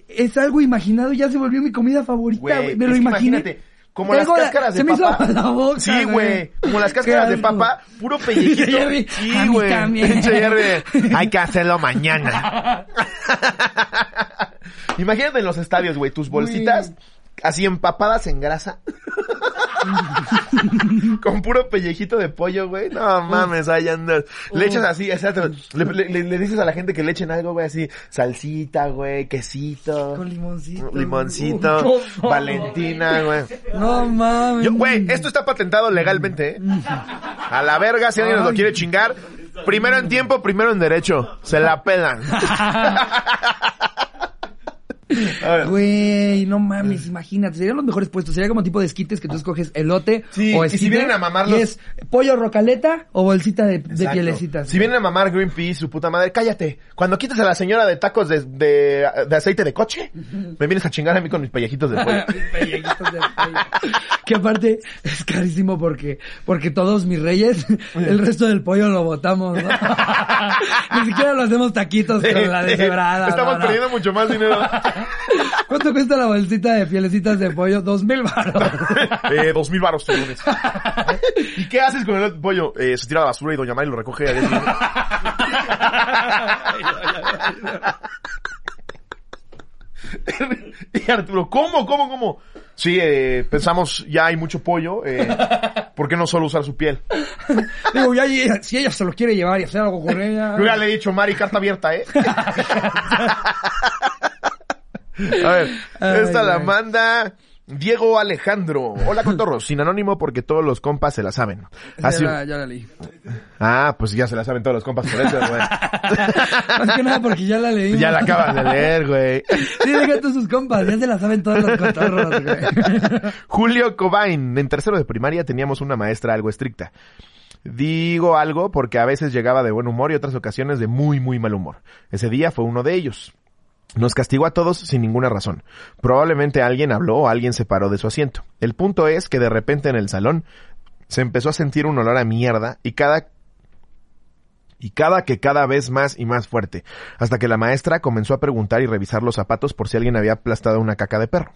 es algo imaginado y ya se volvió mi comida favorita, güey. Me lo imaginé. imagínate, como las la- cáscaras de se me hizo papa. la boca, sí, güey. Como las cáscaras de papa, puro pellejito. Sí, "A mí güey. también". Pinche Jerry, Hay que hacerlo mañana. Imagínate en los estadios, güey, tus bolsitas así empapadas en grasa. Con puro pellejito de pollo, güey. No mames, ahí andas. Le echas así, exacto. Le, le- le- le dices a la gente que le echen algo, güey, así. Salsita, güey, quesito. Con limoncito. Limoncito. Valentina, güey. No mames. Yo, güey, esto está patentado legalmente, ¿eh? A la verga, si alguien nos lo quiere chingar. Primero en tiempo, primero en derecho. Se la pelan. Güey, no mames, imagínate, serían los mejores puestos. Sería como tipo de esquites que tú escoges elote Sí, o y si esquite. vienen a mamarlos- y es pollo rocaleta o bolsita de, de pielecitas. Si vienen a mamar Greenpeace, su puta madre, cállate. Cuando quites a la señora de tacos de, de, de aceite de coche, me vienes a chingar a mí con mis pellejitos de pollo. Pellejitos de pollo. que aparte es carísimo porque porque todos mis reyes el resto del pollo lo botamos ¿no? ni siquiera lo hacemos taquitos con la deshebrada Estamos no, no. perdiendo mucho más dinero. ¿cuánto cuesta la bolsita de pielecitas de pollo? dos mil baros eh, dos mil baros tiburones. ¿Y qué haces con el pollo? Eh, se tira a la basura y Doña Mari lo recoge a 10 minutos. y Arturo, ¿cómo, cómo, cómo? Sí, eh, pensamos, ya hay mucho pollo, eh, ¿por qué no solo usar su piel? digo ya si ella se lo quiere llevar y hacer algo con ella Yo ya le he dicho, Mari, carta abierta, ¿eh? A ver, Ay, esta la manda Diego Alejandro. Hola, cotorros. Sin anónimo porque todos los compas se la saben. Ya, la, ya la leí Ah, pues ya se la saben todos los compas por eso, güey. más que nada porque ya la leí ya la acabas de leer, güey. sí deja tú sus compas ya se la saben todos los cotorros güey Julio Cobain. En tercero de primaria teníamos una maestra algo estricta. Digo algo porque a veces llegaba de buen humor y otras ocasiones de muy, muy mal humor. Ese día fue uno de ellos. Nos castigó a todos sin ninguna razón. Probablemente alguien habló o alguien se paró de su asiento. El punto es que de repente en el salón se empezó a sentir un olor a mierda y cada y cada que cada vez más y más fuerte, hasta que la maestra comenzó a preguntar y revisar los zapatos por si alguien había aplastado una caca de perro.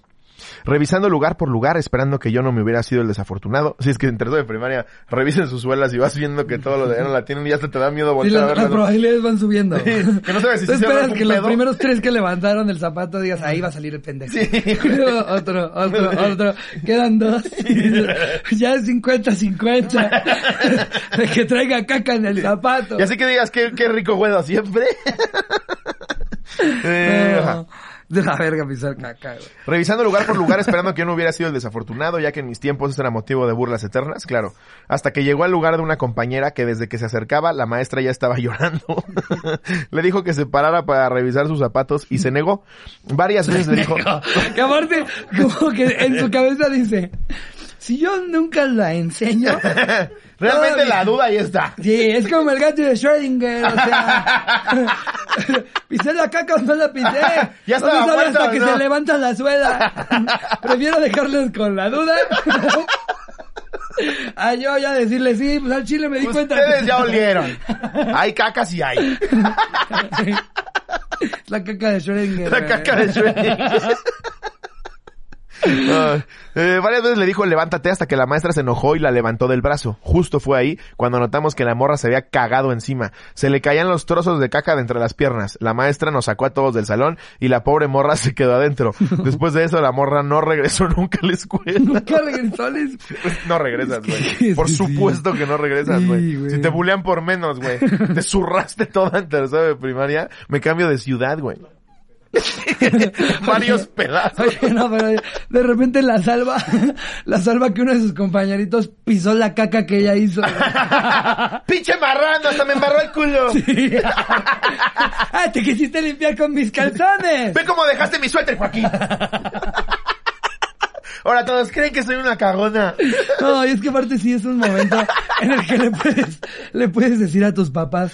Revisando lugar por lugar, esperando que yo no me hubiera sido el desafortunado. Si es que en tercero de primaria revisen sus suelas y vas viendo que todos los de allá no la tienen y ya hasta te da miedo Sí, voltear a las, verla. las probabilidades van subiendo. que no sabes si Tú sí se esperas que los primeros tres que levantaron el zapato digas, ahí va a salir el pendejo. otro, otro, otro. Quedan dos. ya es 50-50. De que traiga caca en el zapato. Y así que digas, qué, qué rico huevo siempre. Eh. No, de la verga pisar caca, güey. Revisando lugar por lugar esperando que yo no hubiera sido el desafortunado, ya que en mis tiempos eso era motivo de burlas eternas, claro. Hasta que llegó al lugar de una compañera que desde que se acercaba, la maestra ya estaba llorando. le dijo que se parara para revisar sus zapatos y se negó. Varias veces le dijo, Que aparte, como que en su cabeza dice, si yo nunca la enseño, Realmente la duda ahí está. sí, es como el gato de Schrödinger, o sea, pisé la caca o no la pisé. Ya No estaba sabe muerto, hasta que ¿no? se levanta la suela. Prefiero dejarles con la duda. A yo ya decirle sí, pues al chile me di cuenta. Ustedes ya olieron. Hay cacas y hay. La caca de Schrödinger. La caca de Shrek. Ah, eh, varias veces le dijo levántate hasta que la maestra se enojó y la levantó del brazo. Justo fue ahí cuando notamos que la morra se había cagado encima. Se le caían los trozos de caca de entre las piernas. La maestra nos sacó a todos del salón y la pobre morra se quedó adentro. Después de eso la morra no regresó nunca a la escuela. Nunca regresó al es- No regresas, güey. Por supuesto que no regresas, güey. si te bulean por menos, güey. Te zurraste toda en tercero de primaria, me cambio de ciudad, güey. Varios pedazos. Oye, no, pero de repente la salva, la salva que uno de sus compañeritos pisó la caca que ella hizo. ¡Pinche marrano! ¡Hasta me embarró el culo! ¡Ah, te quisiste limpiar con mis calzones! ¡Ve cómo dejaste mi suéter, Joaquín! Ahora todos creen que soy una cagona. No, y es que aparte sí es un momento en el que le puedes, le puedes decir a tus papás,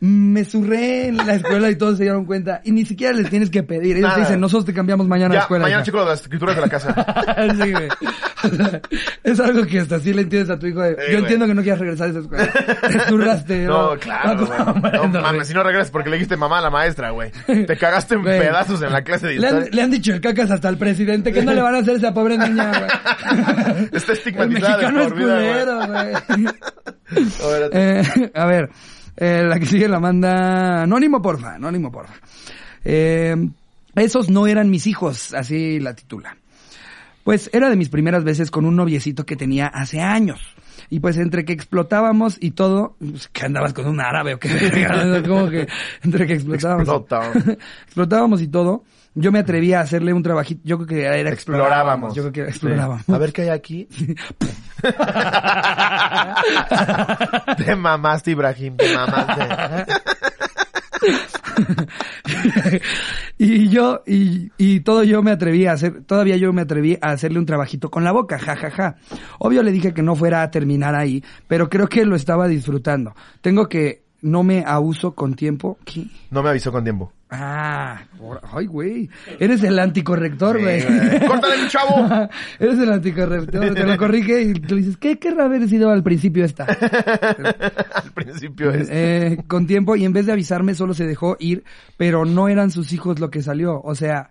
me zurré en la escuela y todos se dieron cuenta. Y ni siquiera les tienes que pedir. Ellos Nada. te dicen, nosotros te cambiamos mañana a la escuela. mañana hija". chico las escrituras de la casa. Sí, güey. Es algo que hasta sí le entiendes a tu hijo. de, Sí, Yo güey. entiendo que no quieras regresar a esa escuela. Te zurraste. No, claro, güey. No mames, si no regresas porque le dijiste mamá a la maestra, güey. Te cagaste en Güey. pedazos en la clase de Le han, historia. le han dicho el cacas hasta al presidente que no le van a hacer a esa pobre niña, güey. Está El estigmatizada de mexicano es por vida, güey. culero, güey. Eh, a ver, eh, la que sigue la manda Anónimo, porfa, Anónimo, porfa. Eh, esos no eran mis hijos, así la titula. Pues era de mis primeras veces con un noviecito que tenía hace años. Y pues entre que explotábamos y todo, pues, que andabas con un árabe o qué como que entre que explotábamos. Explotábamos. explotábamos y todo, yo me atrevía a hacerle un trabajito, yo creo que era Explorábamos. Yo creo que era Sí. explorábamos. A ver qué hay aquí. te mamaste, Ibrahim, te mamaste. y yo, y, y todo yo me atreví a hacer, todavía yo me atreví a hacerle un trabajito con la boca, ja, ja, ja. Obvio le dije que no fuera a terminar ahí, pero creo que lo estaba disfrutando. Tengo que, no me abuso con tiempo. ¿Qué? No me avisó con tiempo. Ah, por- ay, güey. Eres el anticorrector, Sí, güey. güey. ¡Córtale, mi chavo! Eres el anticorrector, te lo corrige y tú dices, ¿qué querrá haber sido al principio esta? Al principio es. Eh, con tiempo y en vez de avisarme solo se dejó ir, pero no eran sus hijos lo que salió. O sea,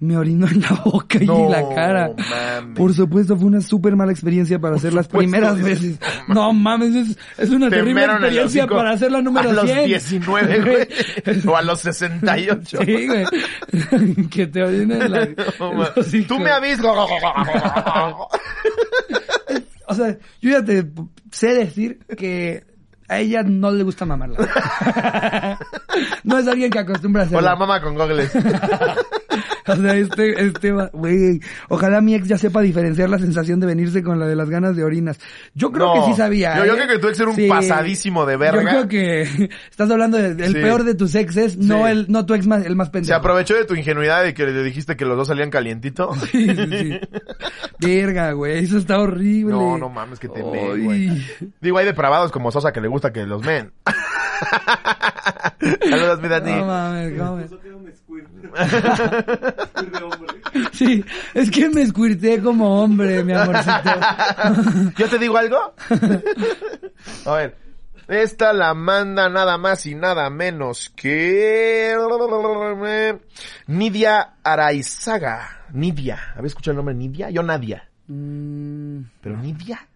me orinó en la boca y No, en la cara. mames. Por supuesto, fue una súper mala experiencia para hacer las supuesto, primeras veces. No mames, es, es una Te terrible experiencia para hacer la número A los 100. 19, güey. o a los 68. Sí, güey. que te orinen en la... No. Tú me avisas. O sea, yo ya te sé decir que a ella no le gusta mamarla. no es alguien que acostumbra a hacerlo. Hola, mamá con gogles. O sea, este, este, va- güey, ojalá mi ex ya sepa diferenciar la sensación de venirse con la de las ganas de orinas. Yo creo No. que sí sabía. Yo- yo ¿eh? creo que tu ex era un pasadísimo de verga. Yo creo que estás hablando de- del Sí. peor de tus exes, no Sí. el, no tu ex más, el más Se pendejo. aprovechó de tu ingenuidad de que le dijiste que los dos salían calientito. Sí, sí, sí. Verga, güey, eso está horrible. No, no mames que te meen, güey. Digo, hay depravados como Sosa que le gusta que los men. Saludos, mi Dani. No mames, ¿cómo me- De. Sí, es que me escuirté como hombre, mi amorcito. ¿Yo te digo algo? A ver. Esta la manda nada más y nada menos que... Nidia Araizaga. Nidia. ¿Habéis escuchado el nombre Nidia? Yo Nadia. Mm, ¿Pero Nidia?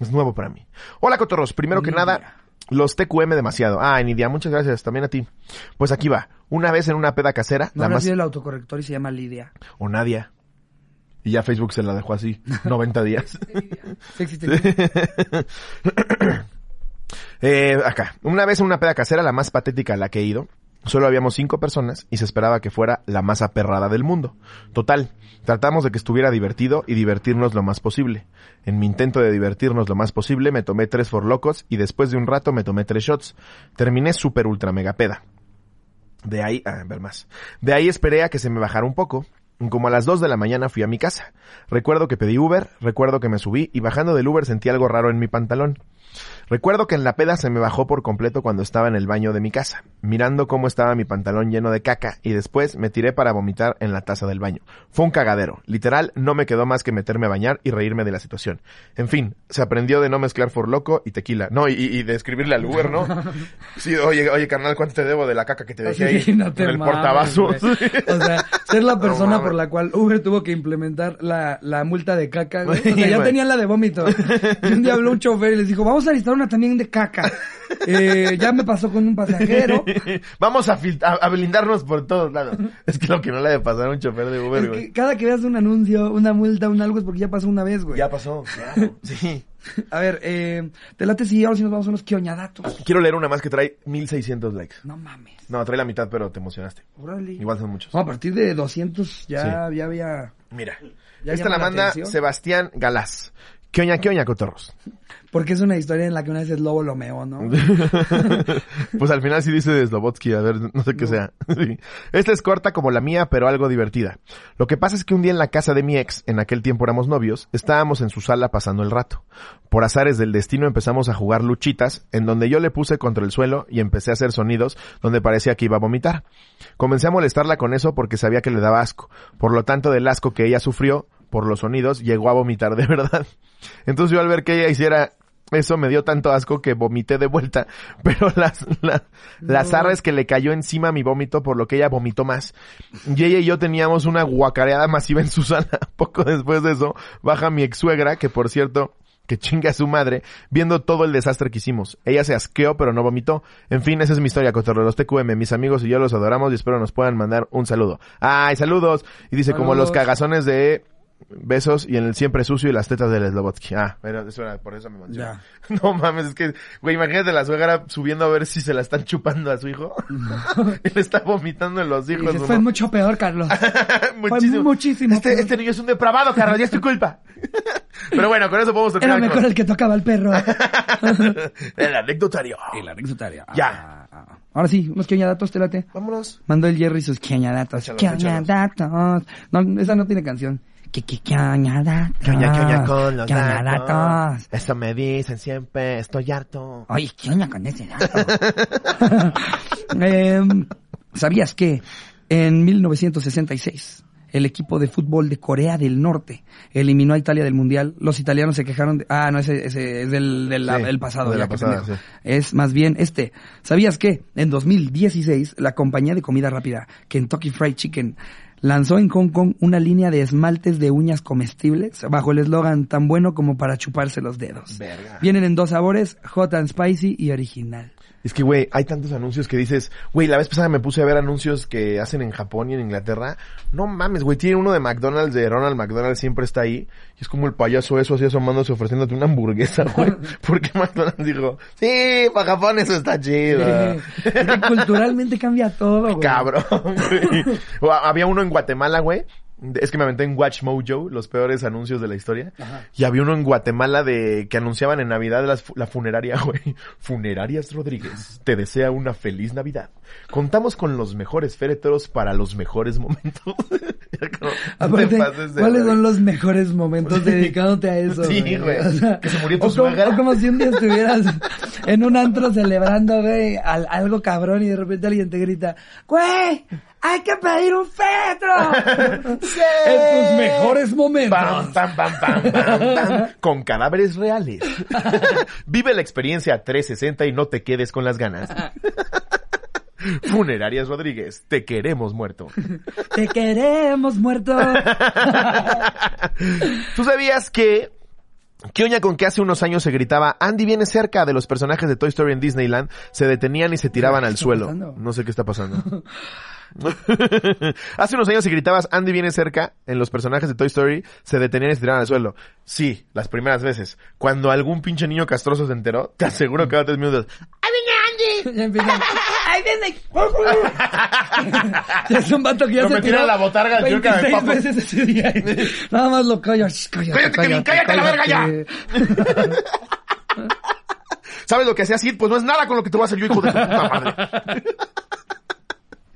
Es nuevo para mí. Hola, Cotorros. Primero que nada, los TQM demasiado. Ah, Nidia, muchas gracias. También a ti. Pues aquí va. Una vez en una peda casera, no la más... el autocorrector y se llama Lidia. O Nadia. Y ya Facebook se la dejó así. 90 días. Eh, acá. Una vez en una peda casera, la más patética a la que he ido, solo habíamos cinco personas y se esperaba que fuera la más aperrada del mundo. Total, tratamos de que estuviera divertido y divertirnos lo más posible. En mi intento de divertirnos lo más posible, me tomé tres forlocos y después de un rato me tomé tres shots. Terminé súper ultra mega peda. De ahí, a ver más. De ahí esperé a que se me bajara un poco Como a las 2 de la mañana fui a mi casa. Recuerdo que pedí Uber, recuerdo que me subí y bajando del Uber sentí algo raro en mi pantalón. Recuerdo que en la peda se me bajó por completo cuando estaba en el baño de mi casa, mirando cómo estaba mi pantalón lleno de caca y después me tiré para vomitar en la taza del baño. Fue un cagadero. Literal, no me quedó más que meterme a bañar y reírme de la situación. En fin, se aprendió de no mezclar for loco y tequila. No, y, y de escribirle al Uber, ¿no? Sí, oye, oye, carnal, ¿cuánto te debo de la caca que te dejé ahí Sí, no te en el mames, portavasos? O sea, ser la persona por la cual Uber tuvo que implementar la, la multa de caca. O sea, ya tenían la de vómito. Y un día habló un chofer y les dijo, vamos a listar también de caca. Eh, ya me pasó con un pasajero. Vamos a, fil- a, a blindarnos por todos lados. Es que lo que no le debe pasar a un chofer de Uber, Es güey. que cada que veas un anuncio, una multa, un algo es porque ya pasó una vez, güey. Ya pasó, claro. Sí. A ver, eh, te late si ahora sí nos vamos a unos quioñadatos. Quiero leer una más que trae 1600 likes. No mames. No, trae la mitad, pero te emocionaste. Órale. Igual son muchos. No, a partir de 200 ya, ya había... Mira. Ya Esta la manda. Sebastián Galás. ¿Qué oña, qué oña, cotorros? Porque es una historia en la que una vez es lobo lo meó, ¿no? pues al final sí dice de Slobotsky, a ver, no sé qué sea. Sí. Esta es corta como la mía, pero algo divertida. Lo que pasa es que un día en la casa de mi ex, en aquel tiempo éramos novios, estábamos en su sala pasando el rato. Por azares del destino empezamos a jugar luchitas, en donde yo le puse contra el suelo y empecé a hacer sonidos donde parecía que iba a vomitar. Comencé a molestarla con eso porque sabía que le daba asco. Por lo tanto, del asco que ella sufrió por los sonidos, llegó a vomitar de verdad. Entonces yo al ver que ella hiciera eso me dio tanto asco que vomité de vuelta, pero las, la, la zarra es que le cayó encima mi vómito por lo que ella vomitó más. Y ella y yo teníamos una guacareada masiva en su sala. Poco después de eso, baja mi ex suegra, que por cierto, que chinga a su madre, viendo todo el desastre que hicimos. Ella se asqueó, pero no vomitó. En fin, esa es mi historia, Cotorro. Los TQM, mis amigos y yo los adoramos y espero nos puedan mandar un saludo. ¡Ay, saludos! Y dice, como los cagazones de besos y en el siempre sucio y las tetas del Slobotsky. Ah, pero eso era, por eso me. Ya. No mames, es que, güey, imagínate la suegra subiendo a ver si se la están chupando a su hijo. y le está vomitando en los Y hijos. dices, fue mucho peor, Carlos. muchísimo. muchísimo Este, peor. este niño es un depravado, Carlos, ya es tu culpa. Pero bueno, con eso podemos Era terminar mejor con el que tocaba al perro. el anecdotario. El anecdotario. Ya. Ah, ah. Ahora sí, unos quioñadatos, te late. Vámonos. Mandó el Jerry sus quioñadatos. Échalos, Quioñadatos. No, esa no tiene canción. Que que quioñadatos. Coña, coña con los datos. Eso me dicen siempre, estoy harto. Oye, ¿qué onda con ese dato? Em, ¿Sabías que en 1966 el equipo de fútbol de Corea del Norte eliminó a Italia del Mundial? Los italianos se quejaron de... Ah, no, ese, ese es del, del Sí, el pasado. de la qué pasada, sí. Es más bien este. ¿Sabías que en 2016 la compañía de comida rápida Kentucky Fried Chicken lanzó en Hong Kong una línea de esmaltes de uñas comestibles bajo el eslogan tan bueno como para chuparse los dedos? Verga. Vienen en dos sabores, hot and spicy y original. Es que, güey, hay tantos anuncios que dices, güey, la vez pasada me puse a ver anuncios que hacen en Japón y en Inglaterra. No mames, güey, tiene uno de McDonald's, de Ronald McDonald siempre está ahí. Y es como el payaso eso así asomándose ofreciéndote una hamburguesa, güey. Porque McDonald's dijo, sí, para Japón eso está chido. Es que culturalmente cambia todo, güey. Cabrón, güey. Había uno en Guatemala, güey. Es que me aventé en Watch Mojo, los peores anuncios de la historia. Ajá. Y había uno en Guatemala de que anunciaban en Navidad las la funeraria, güey. Funerarias Rodríguez te desea una feliz Navidad. Contamos con los mejores féretros para los mejores momentos. Como, Aparte, ¿cuáles son los mejores momentos dedicándote a eso? Sí, güey. Que se murió tu o como, o como si un día estuvieras en un antro celebrando, güey, al- algo cabrón y de repente alguien te grita, güey, hay que pedir un féretro. En tus mejores momentos. Pam, pam, pam, pam, pam, pam, con cadáveres reales. Vive la experiencia 360 y no te quedes con las ganas. Funerarias Rodríguez, te queremos muerto. Te queremos muerto. ¿Tú sabías que ¿Qué oña con que hace unos años se gritaba Andy viene cerca de los personajes de Toy Story en Disneyland? Se detenían y se tiraban ¿Qué al suelo. pasando? No sé qué está pasando. hace unos años si gritabas Andy viene cerca en los personajes de Toy Story, se detenían y se tiraban al suelo. Sí, las primeras veces. Cuando algún pinche niño castroso se enteró, te aseguro que cada tres minutos. Ya empiezan. ¡Ay, viene! es un vato que ya Lo se metieron tiró a la botarga del señor 26 Cagapapas. veces ese día. Nada más lo callas. Cállate, Cállate, cállate la verga ya. ¿Sabes lo que hacía Sid? Pues no es nada con lo que te voy a hacer yo, hijo de tu puta madre.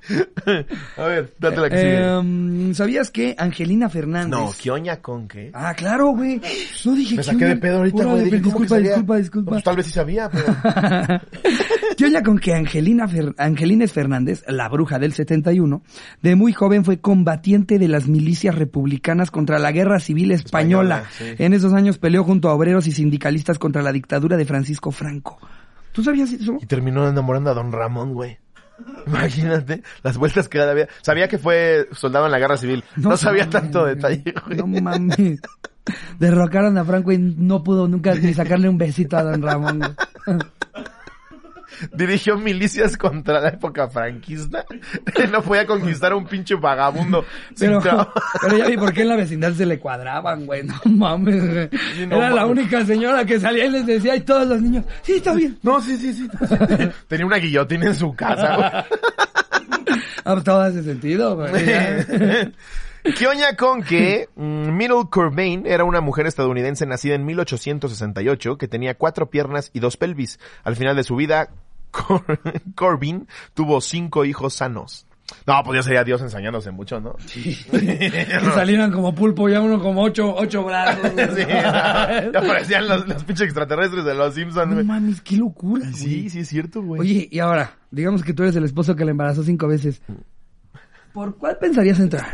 A ver, date la que sigue. Em, ¿Sabías que Angelina Fernández... No, ¿Kioña con qué? Ah, claro, güey. No dije Me saqué de pedo ahorita, güey. Dije, ¿cómo que Disculpa, sabía? disculpa, disculpa. Pues tal vez sí sabía, pero... ¿Qué oña con que Angelina Fer- Angelines Fernández, la bruja del 71, de muy joven fue combatiente de las milicias republicanas contra la guerra civil española? Española, sí. En esos años peleó junto a obreros y sindicalistas contra la dictadura de Francisco Franco. ¿Tú sabías eso? Y terminó enamorando a Don Ramón, güey. Imagínate las vueltas que había. Sabía que fue soldado en la guerra civil. No, sabía mames, tanto detalle, güey. No mames. Derrocaron a Franco y no pudo nunca ni sacarle un besito a Don Ramón. güey. Dirigió milicias contra la época franquista. no podía conquistar a un pinche vagabundo. Pero, pero ya vi por qué en la vecindad se le cuadraban, güey. No mames, güey. Sí, no Era la única señora que salía y les decía, y todos los niños, sí, está bien. No, sí, sí, sí. Tenía una guillotina en su casa, güey. Ah, pues, todo hace sentido, güey. Ya. Kioña con que mm, Middle Corbin era una mujer estadounidense nacida en 1868 que tenía cuatro piernas y dos pelvis. Al final de su vida, Cor- Corbin tuvo cinco hijos sanos. No, pues ya sería Dios enseñándose mucho, ¿no? que salieran como pulpo, ya uno como ocho, ocho brazos. güey. Sí, ya aparecían los, los pinches extraterrestres de los Simpsons, No güey. mames, qué locura, güey. Sí, sí es cierto, güey. Oye, y ahora, digamos que tú eres el esposo que le embarazó cinco veces. ¿Por cuál pensarías entrar?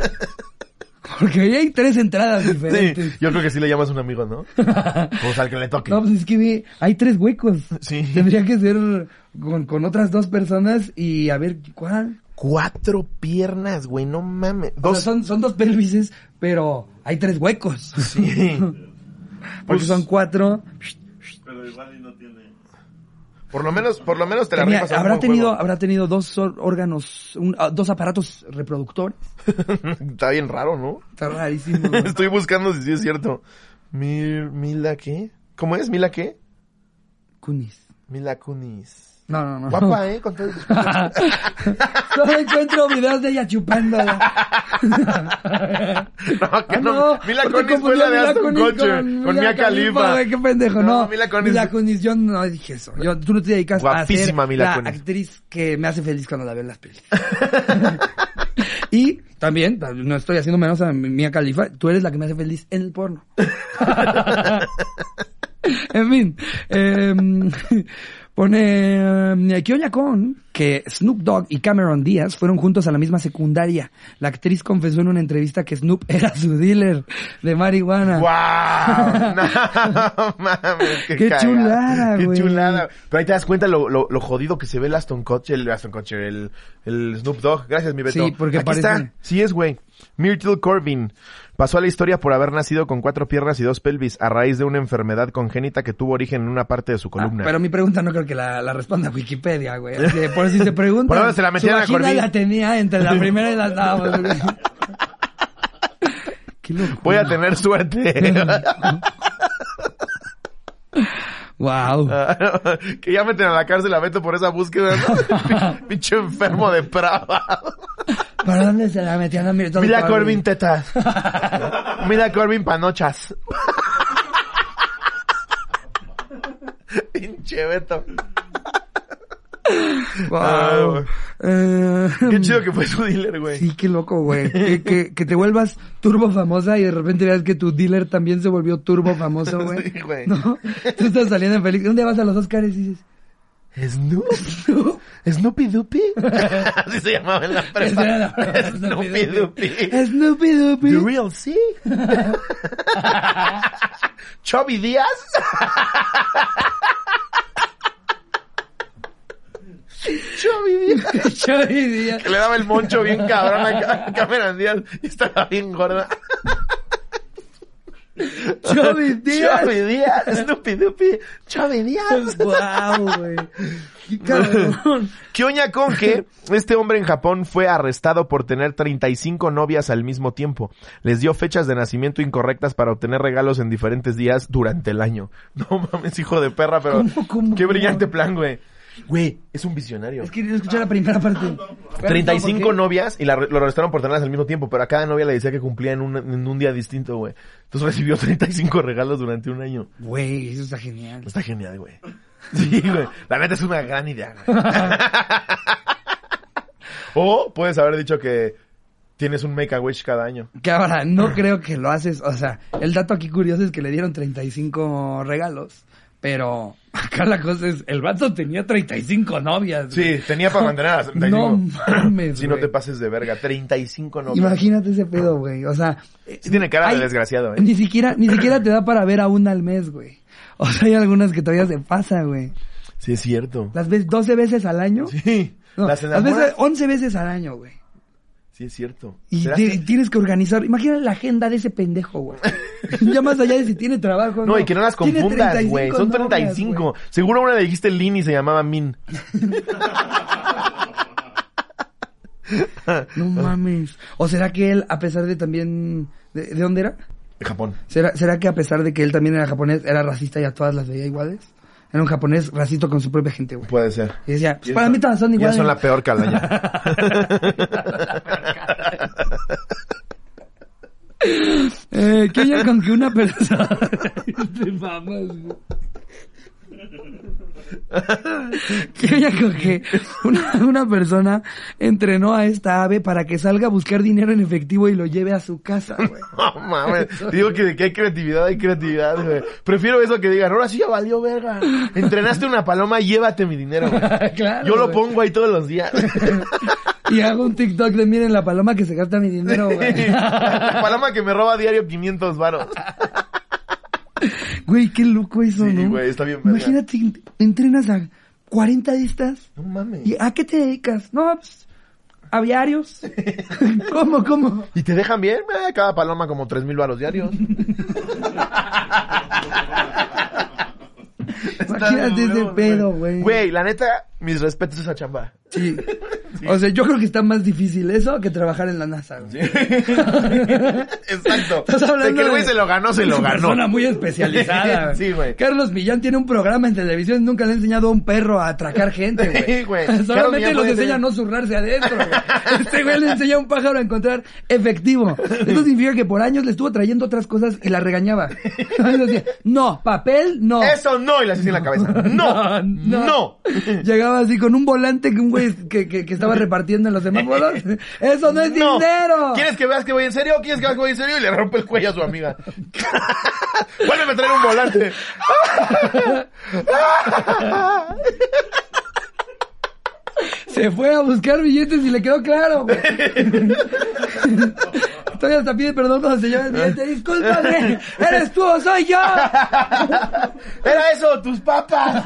Porque ahí hay tres entradas Sí, diferentes. yo creo que sí le llamas a un amigo, ¿no? Pues al que le toque. No, pues es que hay tres huecos. Sí. Tendría que ser con, con otras dos personas y a ver cuál. Cuatro piernas, güey, no mames. O Dos. sea, son, son dos pelvises, pero hay tres huecos. Sí. Porque Pues- son cuatro. Pero igual y no tiene. Por lo menos, por lo menos te la rifas habrá tenido, juego. habrá tenido dos órganos, un- ah, dos aparatos reproductores. Está bien raro, ¿no? Está rarísimo. Estoy buscando si sí es cierto. Mil, Mila qué? ¿Cómo es? ¿Mila qué? Kunis. Mila Kunis. No, no, no. Guapa, ¿eh? Con todo- Solo encuentro videos de ella chupándola. No, que Ah, no. Mila ¿por qué Kunis fue la de Aston Kutcher. Con, Mia Khalifa. qué pendejo, No, no. Mila Kunis. Mila Kunis, yo no dije eso. Yo, tú no te dedicas Guapísima a ser Mila la Kunis. actriz que me hace feliz cuando la veo en las pelis. y también, no estoy haciendo menos a Mia Khalifa, tú eres la que me hace feliz en el porno. en fin, em, pone eh, Kioña Con que Snoop Dogg y Cameron Díaz fueron juntos a la misma secundaria. La actriz confesó en una entrevista que Snoop era su dealer de marihuana. ¡Guau! No mames, qué, Qué chulada, Qué güey. chulada. Pero ahí te das cuenta lo, lo, lo jodido que se ve el Aston Kutcher, el Aston Kutcher, el, el Snoop Dogg. Gracias, mi Beto. Sí, porque Aquí parece- está. Sí es, güey. Myrtle Corbin pasó a la historia por haber nacido con cuatro piernas y dos pelvis a raíz de una enfermedad congénita que tuvo origen en una parte de su Ah, columna. pero mi pregunta no creo que la, la responda Wikipedia, güey. Por si se pregunta. Por ahora se la metían a Corbin. la tenía entre la primera y la octava, güey. Qué locura. Voy a tener suerte. Wow. que ya meten a la cárcel a Beto por esa búsqueda, ¿no? Pinche enfermo de ¿Para dónde se la metían a Mira, Mira Corbin tetas. Mira Corbin panochas. Pinche Beto. Wow. Ah, Eh, Qué chido que fue su dealer, güey. Sí, qué loco, güey. Que, que, que te vuelvas turbo famosa y de repente veas que tu dealer también se volvió turbo famoso, güey. Sí, güey. ¿No? Tú estás saliendo feliz. ¿Dónde vas a los Oscars y dices? Snoop. Snoopy Doopy. Así se llamaba en la prepa. Snoopy Doopy. Snoopy The Doopy. real C. Chubby Díaz. Chubby Díaz. Chovy Díaz. Que le daba el moncho bien cabrón a Ca- Cameron Díaz y estaba bien gorda. Chovy Díaz. Chubby Díaz. Snoopy Doopy. Chubby Díaz. Wow, güey. Qué cabrón. Kioña con que este hombre en Japón fue arrestado por tener 35 novias al mismo tiempo. Les dio fechas de nacimiento incorrectas para obtener regalos en diferentes días durante el año. No mames, hijo de perra, pero ¿Cómo, cómo, qué brillante plan, güey. Güey, es un visionario. Es que quiero escuchar la primera parte. 35 ¿Por qué? novias y la, lo arrestaron por tenerlas al mismo tiempo, pero a cada novia le decía que cumplía en un, en un día distinto, güey. Entonces recibió 35 regalos durante un año. Güey, eso está genial. Está genial, güey. Sí, güey. La neta es una gran idea, güey. O puedes haber dicho que tienes un make a wish cada año. Que ahora no creo que lo haces, o sea, el dato aquí curioso es que le dieron 35 regalos, pero acá la cosa es, el vato tenía 35 novias. güey. Sí, tenía para mantener a las 35. No mames, Si no güey. te pases de verga, 35 no. Imagínate ese pedo, güey. O sea, Sí tiene cara de hay- desgraciado, ¿eh? Ni siquiera, ni siquiera te da para ver a una al mes, güey. O sea, hay algunas que todavía se pasa, güey. Sí, es cierto. Las ves 12 veces al año. Sí. No, las las veces 11 veces al año, güey. Sí, es cierto. Y ¿Será ti- que- tienes que organizar. Imagina la agenda de ese pendejo, güey. ya más allá de si tiene trabajo. No, y que no las confundas, 35 güey. Son novias, 35. güey. Seguro una le dijiste Lin y se llamaba Min. No mames. ¿O será que él, a pesar de también... ¿De, de dónde era? De Japón. ¿Será, ¿Será que a pesar de que él también era japonés, era racista y a todas las veía iguales? Era un japonés racista con su propia gente, güey. Puede ser. Y decía, pues Y para eso- mí todas son Ya iguales. son la peor calaña. Eh, ¿Qué con que una persona... Te mamas, güey. ¿Qué con que una, una persona entrenó a esta ave para que salga a buscar dinero en efectivo y lo lleve a su casa, güey? No mames. Digo que, que hay creatividad, hay creatividad, güey. Prefiero eso que digan, ahora sí ya valió verga. Entrenaste una paloma, llévate mi dinero, güey. Claro, Yo lo pongo ahí todos los días. Y hago un TikTok de miren la paloma que se gasta mi dinero, güey. La paloma que me roba a diario 500 varos. Güey, qué loco eso, Sí, ¿no? güey, está bien verga. Imagínate, ent- entrenas a 40 de estas. No mames. ¿Y a qué te dedicas? No, pues, aviarios. ¿Cómo, cómo? ¿Y te dejan bien? Eh, cada paloma como 3 mil varos diarios. Imagínate ese pedo, güey. Güey, la neta, mis respetos a esa chamba. Sí. O sea, yo creo que está más difícil eso que trabajar en la NASA, güey. Exacto. Estás hablando de que el güey de- se lo ganó, se Es lo una ganó. persona muy especializada. Sí, güey. Carlos Millán tiene un programa en televisión, nunca le ha enseñado a un perro a atracar gente, güey. Sí, güey. Solamente los enseña a no zurrarse adentro, güey. Este güey le enseña a un pájaro a encontrar efectivo. Esto significa que por años le estuvo trayendo otras cosas y la regañaba. Decía, no, papel, no. Eso no, y le hacía en la cabeza. No, no. Llegaba así con un volante que un güey que, que, que estaba repartiendo en los semáforos. Eso no es No. dinero. ¿Quieres que veas que voy en serio? ¿Quieres que veas que voy en serio? Y le rompe el cuello a su amiga. Vuelve a traer un volante. Se fue a buscar billetes y le quedó claro, güey. Todavía hasta pide perdón cuando se lleva el billete. Discúlpame, ¿eres tú o soy yo? Era eso, tus papas.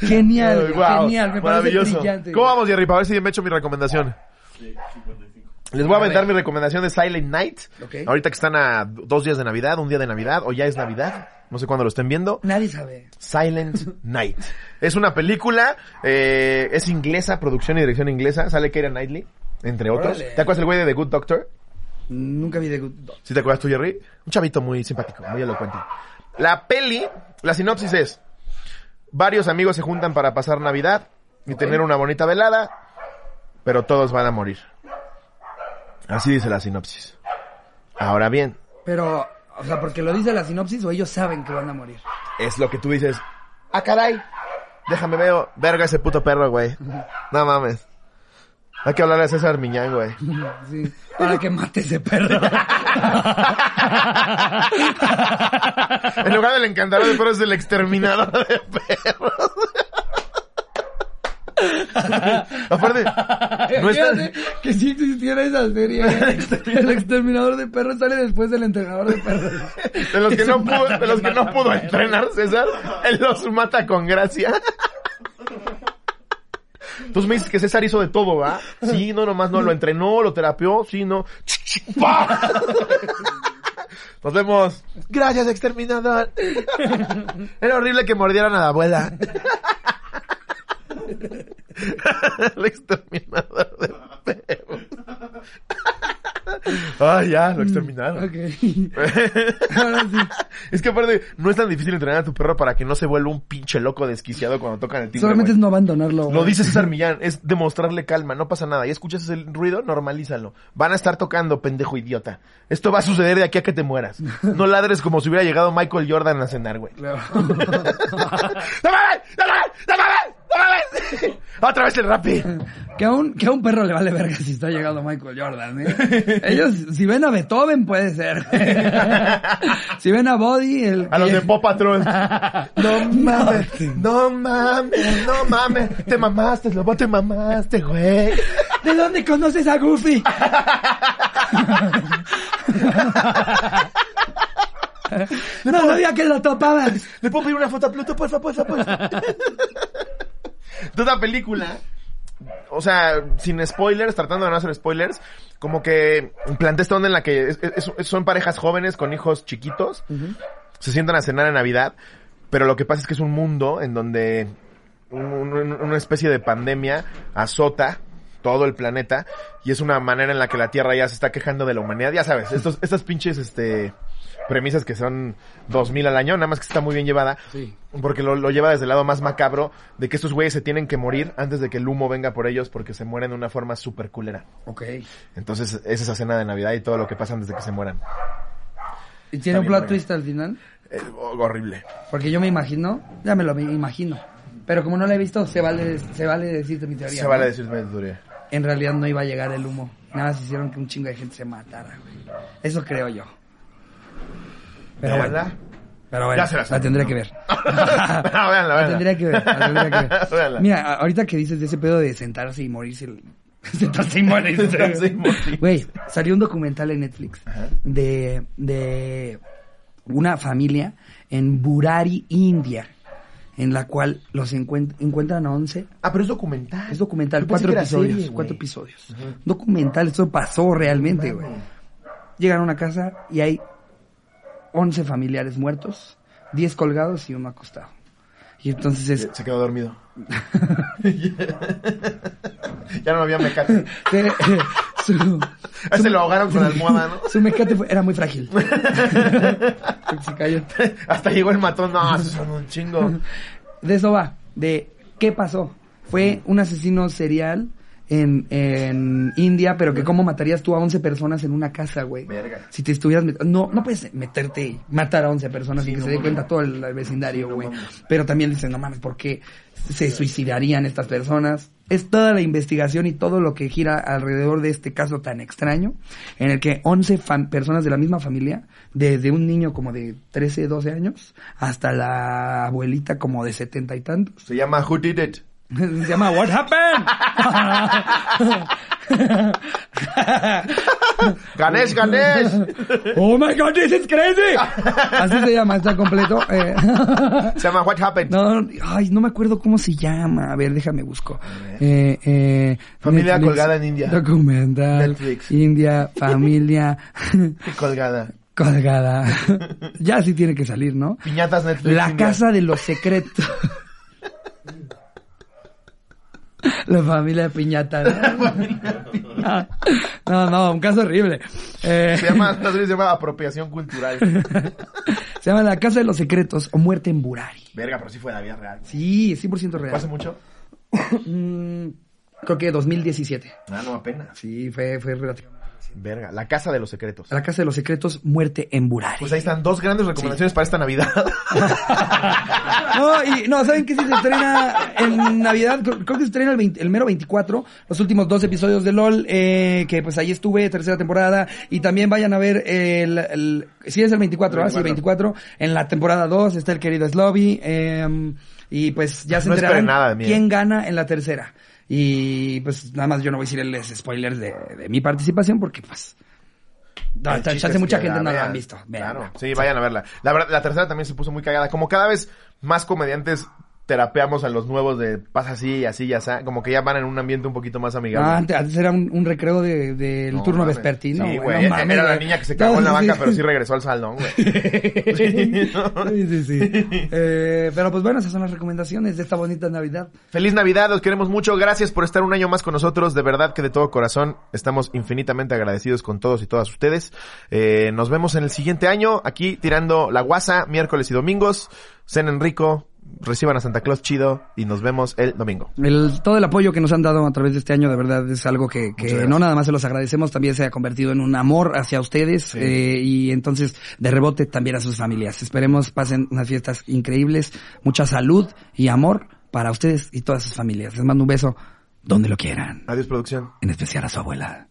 Genial, genial, me parece maravilloso. brillante. ¿Cómo vamos, Jerry? Para ver si me echo mi recomendación. Sí, 55. Les voy a aventar mi recomendación de Silent Night. Ahorita que están a dos días de Navidad, un día de Navidad, o ya es Navidad. No sé cuándo lo estén viendo. Nadie sabe. Silent Night. Es una película, eh, es inglesa, producción y dirección inglesa. Sale Keira Knightley, entre otros. Órale. ¿Te acuerdas el güey de The Good Doctor? Nunca vi de Good Dog. ¿Sí te acuerdas tú, Jerry? Un chavito muy simpático, muy elocuente. La peli, la sinopsis es, varios amigos se juntan para pasar Navidad y tener una bonita velada, pero todos van a morir. Así dice la sinopsis. Ahora bien, Pero, o sea, porque lo dice la sinopsis o ellos saben que van a morir. es lo que tú dices, ah caray, déjame veo, verga ese puto perro, güey. No mames. Hay que hablarle a César Miñán, güey. Sí, para que mate ese perro. En lugar del encantador de perros, es el exterminador de perros. Aparte, no. Fíjate que si existiera esa serie, el exterminador de perros sale después del entrenador de perros. De los que Es no pudo, de los que no pudo entrenar César, él los mata con gracia. Entonces me dices que César hizo de todo, ¿va? Sí, no, nomás no, lo entrenó, lo terapió, sí, no. Nos vemos. Gracias, exterminador. Era horrible que mordieran a la abuela. El exterminador de perros. Ay, ya, lo exterminaron. Ok. Ahora sí. Es que aparte, no es tan difícil entrenar a tu perro para que no se vuelva un pinche loco desquiciado cuando tocan el timbre. Solamente es no abandonarlo. Lo güey. dice César Millán, es demostrarle calma, no pasa nada. Y escuchas el ruido, normalízalo. Van a estar tocando, pendejo idiota. Esto va a suceder de aquí a que te mueras. No ladres como si hubiera llegado Michael Jordan a cenar, güey. ¡No mames! ¡No mames! ¡No mames! ¡Otra vez el rapi! Que a, un, que a un perro le vale verga si está llegando Michael Jordan, ¿eh? Ellos, si ven a Beethoven, puede ser. si ven a Body, el... A los de Pop Patrol. No mames, no mames, no mames. Te mamaste, lobo, te mamaste, güey. ¿De dónde conoces a Goofy? no sabía que lo topabas. ¿Le puedo pedir una foto a Pluto? Porfa, porfa, porfa. Toda película, o sea, sin spoilers, tratando de no hacer spoilers, como que plantea esta onda en la que es- es- es- son parejas jóvenes con hijos chiquitos, se sientan a cenar en Navidad, pero lo que pasa es que es un mundo en donde un- un- una especie de pandemia azota todo el planeta y es una manera en la que la Tierra ya se está quejando de la humanidad, ya sabes, estos, estas pinches, este, premisas que son 2000 al año, nada más que está muy bien llevada. Sí. Porque lo, lo lleva desde el lado más macabro de que estos güeyes se tienen que morir antes de que el humo venga por ellos porque se mueren de una forma súper culera. Ok. Entonces es esa cena de Navidad y todo lo que pasa antes de que se mueran. ¿Y tiene un plot verga. twist al final? Eh, ho- horrible. Porque yo me imagino, ya me lo imagino. Pero como no la he visto, se vale, se vale decirte mi teoría. Se ¿no? vale decirme tu teoría. En realidad no iba a llegar el humo. Nada más hicieron que un chingo de gente se matara, güey. Eso creo yo. Pero ¿De bueno. verdad? Pero bueno, Ya se la la, ¿no? que ver. véanla, véanla. La tendría que ver, la tendría que ver. Mira, ahorita que dices de ese pedo de sentarse y morirse. el- sentarse y morirse. Sentarse y morirse. Güey, salió un documental en Netflix Ajá. de, de una familia en Burari, India, en la cual los encuent- encuentran a 11 Ah, pero es documental. es documental, cuatro episodios, serie, cuatro episodios. Documental, esto pasó realmente, güey. Llegan a una casa y hay 11 familiares muertos, 10 colgados y uno acostado. Y entonces es... Se quedó dormido. ya no había mecate. su, A ese lo ahogaron con almohada, ¿no? su mecate fue- era muy frágil. Se cayó. Hasta llegó el matón. No, esos son un chingo. De eso va, de qué pasó. Fue un asesino serial en, en India, pero que cómo matarías tú a 11 personas en una casa, güey. Verga. Si te estuvieras no no puedes meterte y matar a 11 personas Sí, y que no se dé cuenta todo el, el vecindario, güey. pero también dicen, no mames, ¿por qué se suicidarían estas personas? Es toda la investigación y todo lo que gira alrededor de este caso tan extraño, en el que 11 fam- personas de la misma familia, desde un niño como de 13, 12 años, hasta la abuelita como de 70 y tantos, Se llama Who Did It. Se llama What Happened? Ganesh, Ganesh. oh my god, this is crazy. Así se llama, está completo. eh. Se llama What Happened. No, ay, no me acuerdo cómo se llama. A ver, déjame busco. Eh, eh, Familia colgada en India. Documental. Netflix. India, familia Colgada. colgada. ya sí tiene que salir, ¿no? Piñatas Netflix. La casa de los secretos. La familia de piñata. ¿no? No, no, un caso horrible. Eh, Se llama, la serie se llama Apropiación Cultural. se llama La Casa de los Secretos o Muerte en Burari. Verga, pero sí fue la vida real. Sí, 100% ¿Fue real. hace mucho? Mm, creo que 2017. Ah, no, apenas. Sí, fue, fue relativamente. Verga, la casa de los secretos. La Casa de los Secretos, Muerte en Burari. Pues ahí están dos grandes recomendaciones para esta Navidad. No, y, no, ¿saben qué? Si se estrena en Navidad, creo, que se estrena el, 20 el mero 24, los últimos dos episodios de LOL, eh, que pues ahí estuve, tercera temporada, y también vayan a ver el, el sí es el 24, ¿ah? Sí, 24, en la temporada 2 está el querido Slobby, eh, y pues ya se No enterarán nada quién eh. gana en la tercera. Y pues nada más yo no voy a decirles spoilers de, de mi participación porque pues... No, El chiste chance es mucha que gente la no la han visto. Claro, sí, vayan a verla. La verdad, la tercera también se puso muy cagada. Como cada vez más comediantes terapeamos a los nuevos de pasa así, así, ya así. Como que ya van en un ambiente un poquito más amigable. Ah, antes, antes era un, un recreo de- del No turno mames. vespertino. Sí, güey, no Era la niña que se cagó en la banca, sí, pero sí regresó al salón, güey. Sí, sí, sí. Eh, pero pues bueno, esas son las recomendaciones de esta bonita Navidad. Feliz Navidad, los queremos mucho. Gracias por estar un año más con nosotros. De verdad que de todo corazón estamos infinitamente agradecidos con todos y todas ustedes. Eh, nos vemos en el siguiente año aquí tirando la guasa miércoles y domingos. Cenen rico, reciban a Santa Claus chido y nos vemos el domingo. El, todo el apoyo que nos han dado a través de este año, de verdad, es algo que, no nada más se los agradecemos, también se ha convertido en un amor hacia ustedes eh, y entonces de rebote también a sus familias. Esperemos pasen unas fiestas increíbles, mucha salud y amor para ustedes y todas sus familias. Les mando un beso donde lo quieran. Adiós, producción. En especial a su abuela.